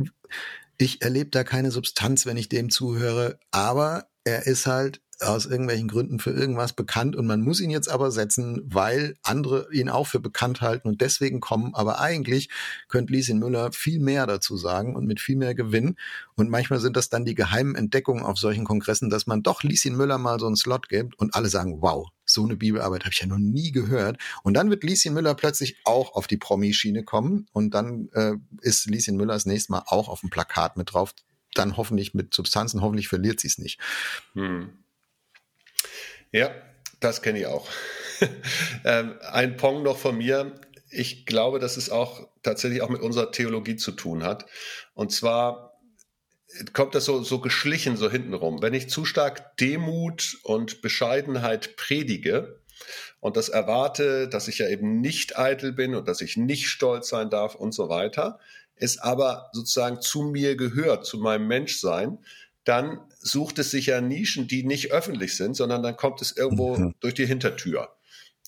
ich erlebe da keine Substanz, wenn ich dem zuhöre, aber er ist halt aus irgendwelchen Gründen für irgendwas bekannt und man muss ihn jetzt aber setzen, weil andere ihn auch für bekannt halten und deswegen kommen. Aber eigentlich könnte Lieschen Müller viel mehr dazu sagen und mit viel mehr Gewinn. Und manchmal sind das dann die geheimen Entdeckungen auf solchen Kongressen, dass man doch Lieschen Müller mal so einen Slot gibt und alle sagen, wow, so eine Bibelarbeit habe ich ja noch nie gehört. Und dann wird Lieschen Müller plötzlich auch auf die Promi-Schiene kommen und dann äh, ist Lieschen Müller das nächste Mal auch auf dem Plakat mit drauf. Dann hoffentlich mit Substanzen, hoffentlich verliert sie es nicht. Hm. Ja, das kenne ich auch. ähm, ein Pong noch von mir. Ich glaube, dass es auch tatsächlich auch mit unserer Theologie zu tun hat. Und zwar kommt das so, so geschlichen so hintenrum. Wenn ich zu stark Demut und Bescheidenheit predige und das erwarte, dass ich ja eben nicht eitel bin und dass ich nicht stolz sein darf und so weiter, es aber sozusagen zu mir gehört, zu meinem Menschsein, dann sucht es sich ja Nischen, die nicht öffentlich sind, sondern dann kommt es irgendwo mhm. durch die Hintertür.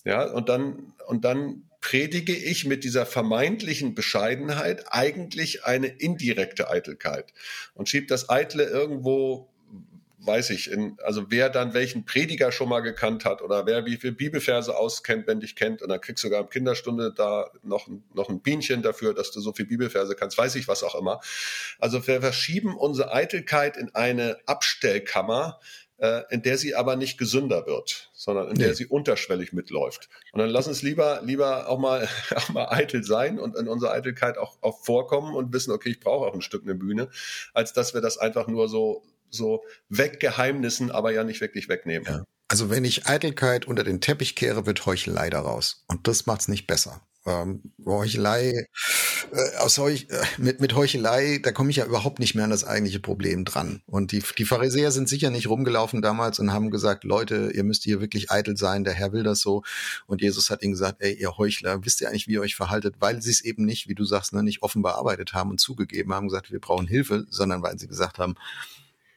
Ja, und dann, und dann predige ich mit dieser vermeintlichen Bescheidenheit eigentlich eine indirekte Eitelkeit und schiebt das Eitle irgendwo weiß ich, in, also wer dann welchen Prediger schon mal gekannt hat oder wer wie viele Bibelverse auskennt, wenn dich kennt und dann kriegst du sogar im Kinderstunde da noch, noch ein Bienchen dafür, dass du so viel Bibelverse kannst, weiß ich was auch immer. Also wir verschieben unsere Eitelkeit in eine Abstellkammer, äh, in der sie aber nicht gesünder wird, sondern in nee. der sie unterschwellig mitläuft. Und dann lass uns lieber, lieber auch mal, auch mal eitel sein und in unserer Eitelkeit auch, auch vorkommen und wissen, okay, ich brauche auch ein Stück eine Bühne, als dass wir das einfach nur so, so weggeheimnissen, aber ja nicht wirklich wegnehmen. Ja. Also wenn ich Eitelkeit unter den Teppich kehre, wird Heuchelei daraus. Und das macht's nicht besser. Ähm, Heuchelei, äh, aus Heuch, äh, mit, mit Heuchelei, da komme ich ja überhaupt nicht mehr an das eigentliche Problem dran. Und die, die Pharisäer sind sicher nicht rumgelaufen damals und haben gesagt, Leute, ihr müsst hier wirklich eitel sein, der Herr will das so. Und Jesus hat ihnen gesagt, ey, ihr Heuchler, wisst ihr eigentlich, wie ihr euch verhaltet? Weil sie es eben nicht, wie du sagst, ne, nicht offen bearbeitet haben und zugegeben haben, gesagt, wir brauchen Hilfe, sondern weil sie gesagt haben,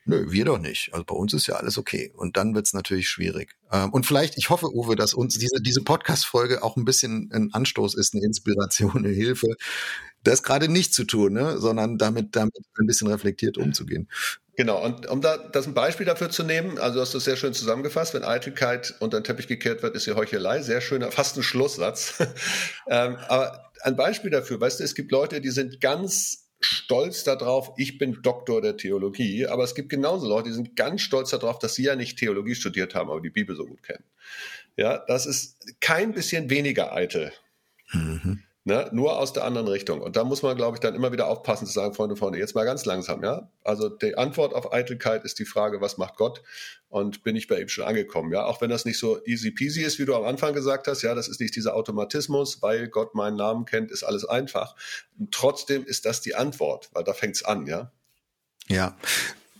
Nö, wir doch nicht. Also bei uns ist ja alles okay. Und dann wird's natürlich schwierig. Ähm, und vielleicht, ich hoffe, Uwe, dass uns diese, diese Podcast-Folge auch ein bisschen ein Anstoß ist, eine Inspiration, eine Hilfe, das gerade nicht zu tun, ne? sondern damit, damit ein bisschen reflektiert umzugehen. Genau, und um da das ein Beispiel dafür zu nehmen, also hast du es sehr schön zusammengefasst, wenn Eitelkeit unter den Teppich gekehrt wird, ist sie Heuchelei, sehr schöner, fast ein Schlusssatz. ähm, aber ein Beispiel dafür, weißt du, es gibt Leute, die sind ganz stolz darauf, ich bin Doktor der Theologie, aber es gibt genauso Leute, die sind ganz stolz darauf, dass sie ja nicht Theologie studiert haben, aber die Bibel so gut kennen. Ja, das ist kein bisschen weniger eitel. Mhm. Ne? Nur aus der anderen Richtung. Und da muss man, glaube ich, dann immer wieder aufpassen zu sagen, Freunde, Freunde, jetzt mal ganz langsam, ja. Also die Antwort auf Eitelkeit ist die Frage, was macht Gott? Und bin ich bei ihm schon angekommen, ja. Auch wenn das nicht so easy peasy ist, wie du am Anfang gesagt hast, ja, das ist nicht dieser Automatismus, weil Gott meinen Namen kennt, ist alles einfach. Und trotzdem ist das die Antwort, weil da fängt's an, ja. Ja.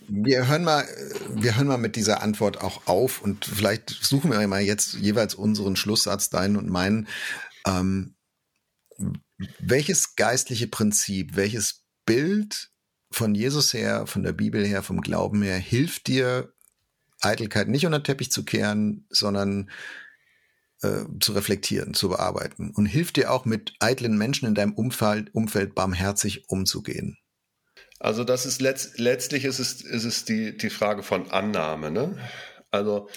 Wir hören mal, wir hören mal mit dieser Antwort auch auf und vielleicht suchen wir mal jetzt jeweils unseren Schlusssatz, deinen und meinen. Ähm, welches geistliche Prinzip, welches Bild von Jesus her, von der Bibel her, vom Glauben her, hilft dir, Eitelkeit nicht unter den Teppich zu kehren, sondern äh, zu reflektieren, zu bearbeiten und hilft dir auch mit eitlen Menschen in deinem Umfeld, Umfeld barmherzig umzugehen? Also das ist letzt, letztlich ist es, ist es die, die Frage von Annahme. Ne? Also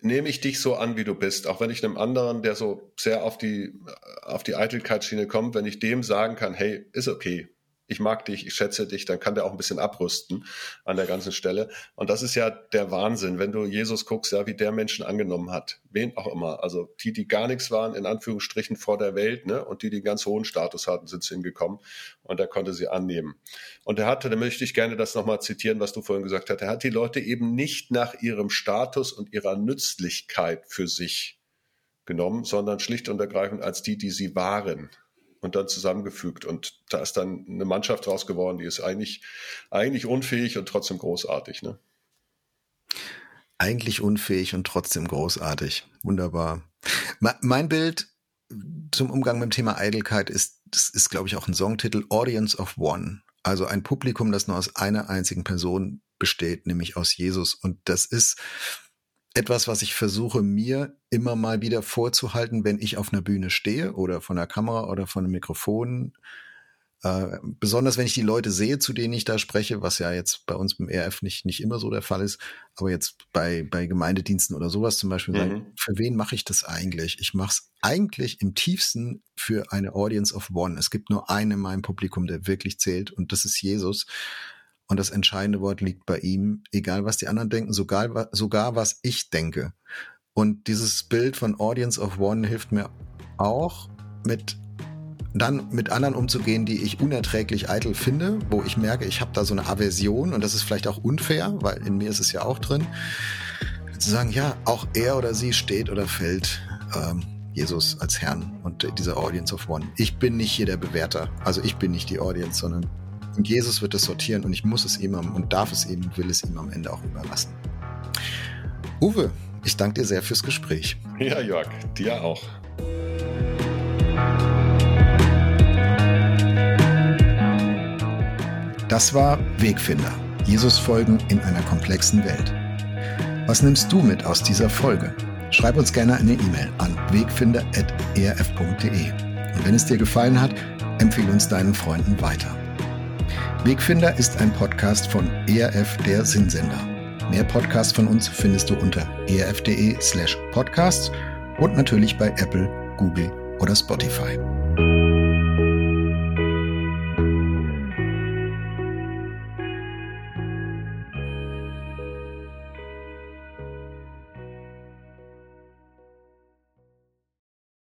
nehme ich dich so an, wie du bist, auch wenn ich einem anderen, der so sehr auf die, auf die Eitelkeitsschiene kommt, wenn ich dem sagen kann, hey, ist okay, ich mag dich, ich schätze dich, dann kann der auch ein bisschen abrüsten an der ganzen Stelle. Und das ist ja der Wahnsinn, wenn du Jesus guckst, ja, wie der Menschen angenommen hat, wen auch immer. Also die, die gar nichts waren, in Anführungsstrichen vor der Welt, ne, und die, die ganz hohen Status hatten, sind zu ihm gekommen und er konnte sie annehmen. Und er hatte, da möchte ich gerne das nochmal zitieren, was du vorhin gesagt hast, er hat die Leute eben nicht nach ihrem Status und ihrer Nützlichkeit für sich genommen, sondern schlicht und ergreifend als die, die sie waren und dann zusammengefügt. Und da ist dann eine Mannschaft raus geworden, die ist eigentlich, eigentlich unfähig und trotzdem großartig. Ne? Eigentlich unfähig und trotzdem großartig. Wunderbar. Mein Bild zum Umgang mit dem Thema Eitelkeit ist, das ist, glaube ich, auch ein Songtitel, Audience of One. Also ein Publikum, das nur aus einer einzigen Person besteht, nämlich aus Jesus. Und das ist etwas, was ich versuche, mir immer mal wieder vorzuhalten, wenn ich auf einer Bühne stehe oder von der Kamera oder von einem Mikrofon. Äh, besonders wenn ich die Leute sehe, zu denen ich da spreche, was ja jetzt bei uns beim RF nicht, nicht immer so der Fall ist, aber jetzt bei, bei Gemeindediensten oder sowas zum Beispiel, mhm. sagen, für wen mache ich das eigentlich? Ich mache es eigentlich im tiefsten für eine Audience of One. Es gibt nur einen in meinem Publikum, der wirklich zählt und das ist Jesus. Und das entscheidende Wort liegt bei ihm, egal was die anderen denken, sogar, sogar was ich denke. Und dieses Bild von Audience of One hilft mir auch mit dann mit anderen umzugehen, die ich unerträglich eitel finde, wo ich merke, ich habe da so eine Aversion und das ist vielleicht auch unfair, weil in mir ist es ja auch drin, zu sagen, ja, auch er oder sie steht oder fällt ähm, Jesus als Herrn und dieser Audience of One. Ich bin nicht hier der Bewerter, also ich bin nicht die Audience, sondern und Jesus wird es sortieren und ich muss es ihm und darf es ihm und will es ihm am Ende auch überlassen. Uwe, Ich danke dir sehr fürs Gespräch. Ja, Jörg, dir auch. Das war Wegfinder. Jesus folgen in einer komplexen Welt. Was nimmst du mit aus dieser Folge? Schreib uns gerne eine E-Mail an wegfinder.erf.de. Und wenn es dir gefallen hat, empfehle uns deinen Freunden weiter. Wegfinder ist ein Podcast von ERF der Sinnsender. Mehr Podcasts von uns findest du unter erf.de slash podcasts und natürlich bei Apple, Google oder Spotify.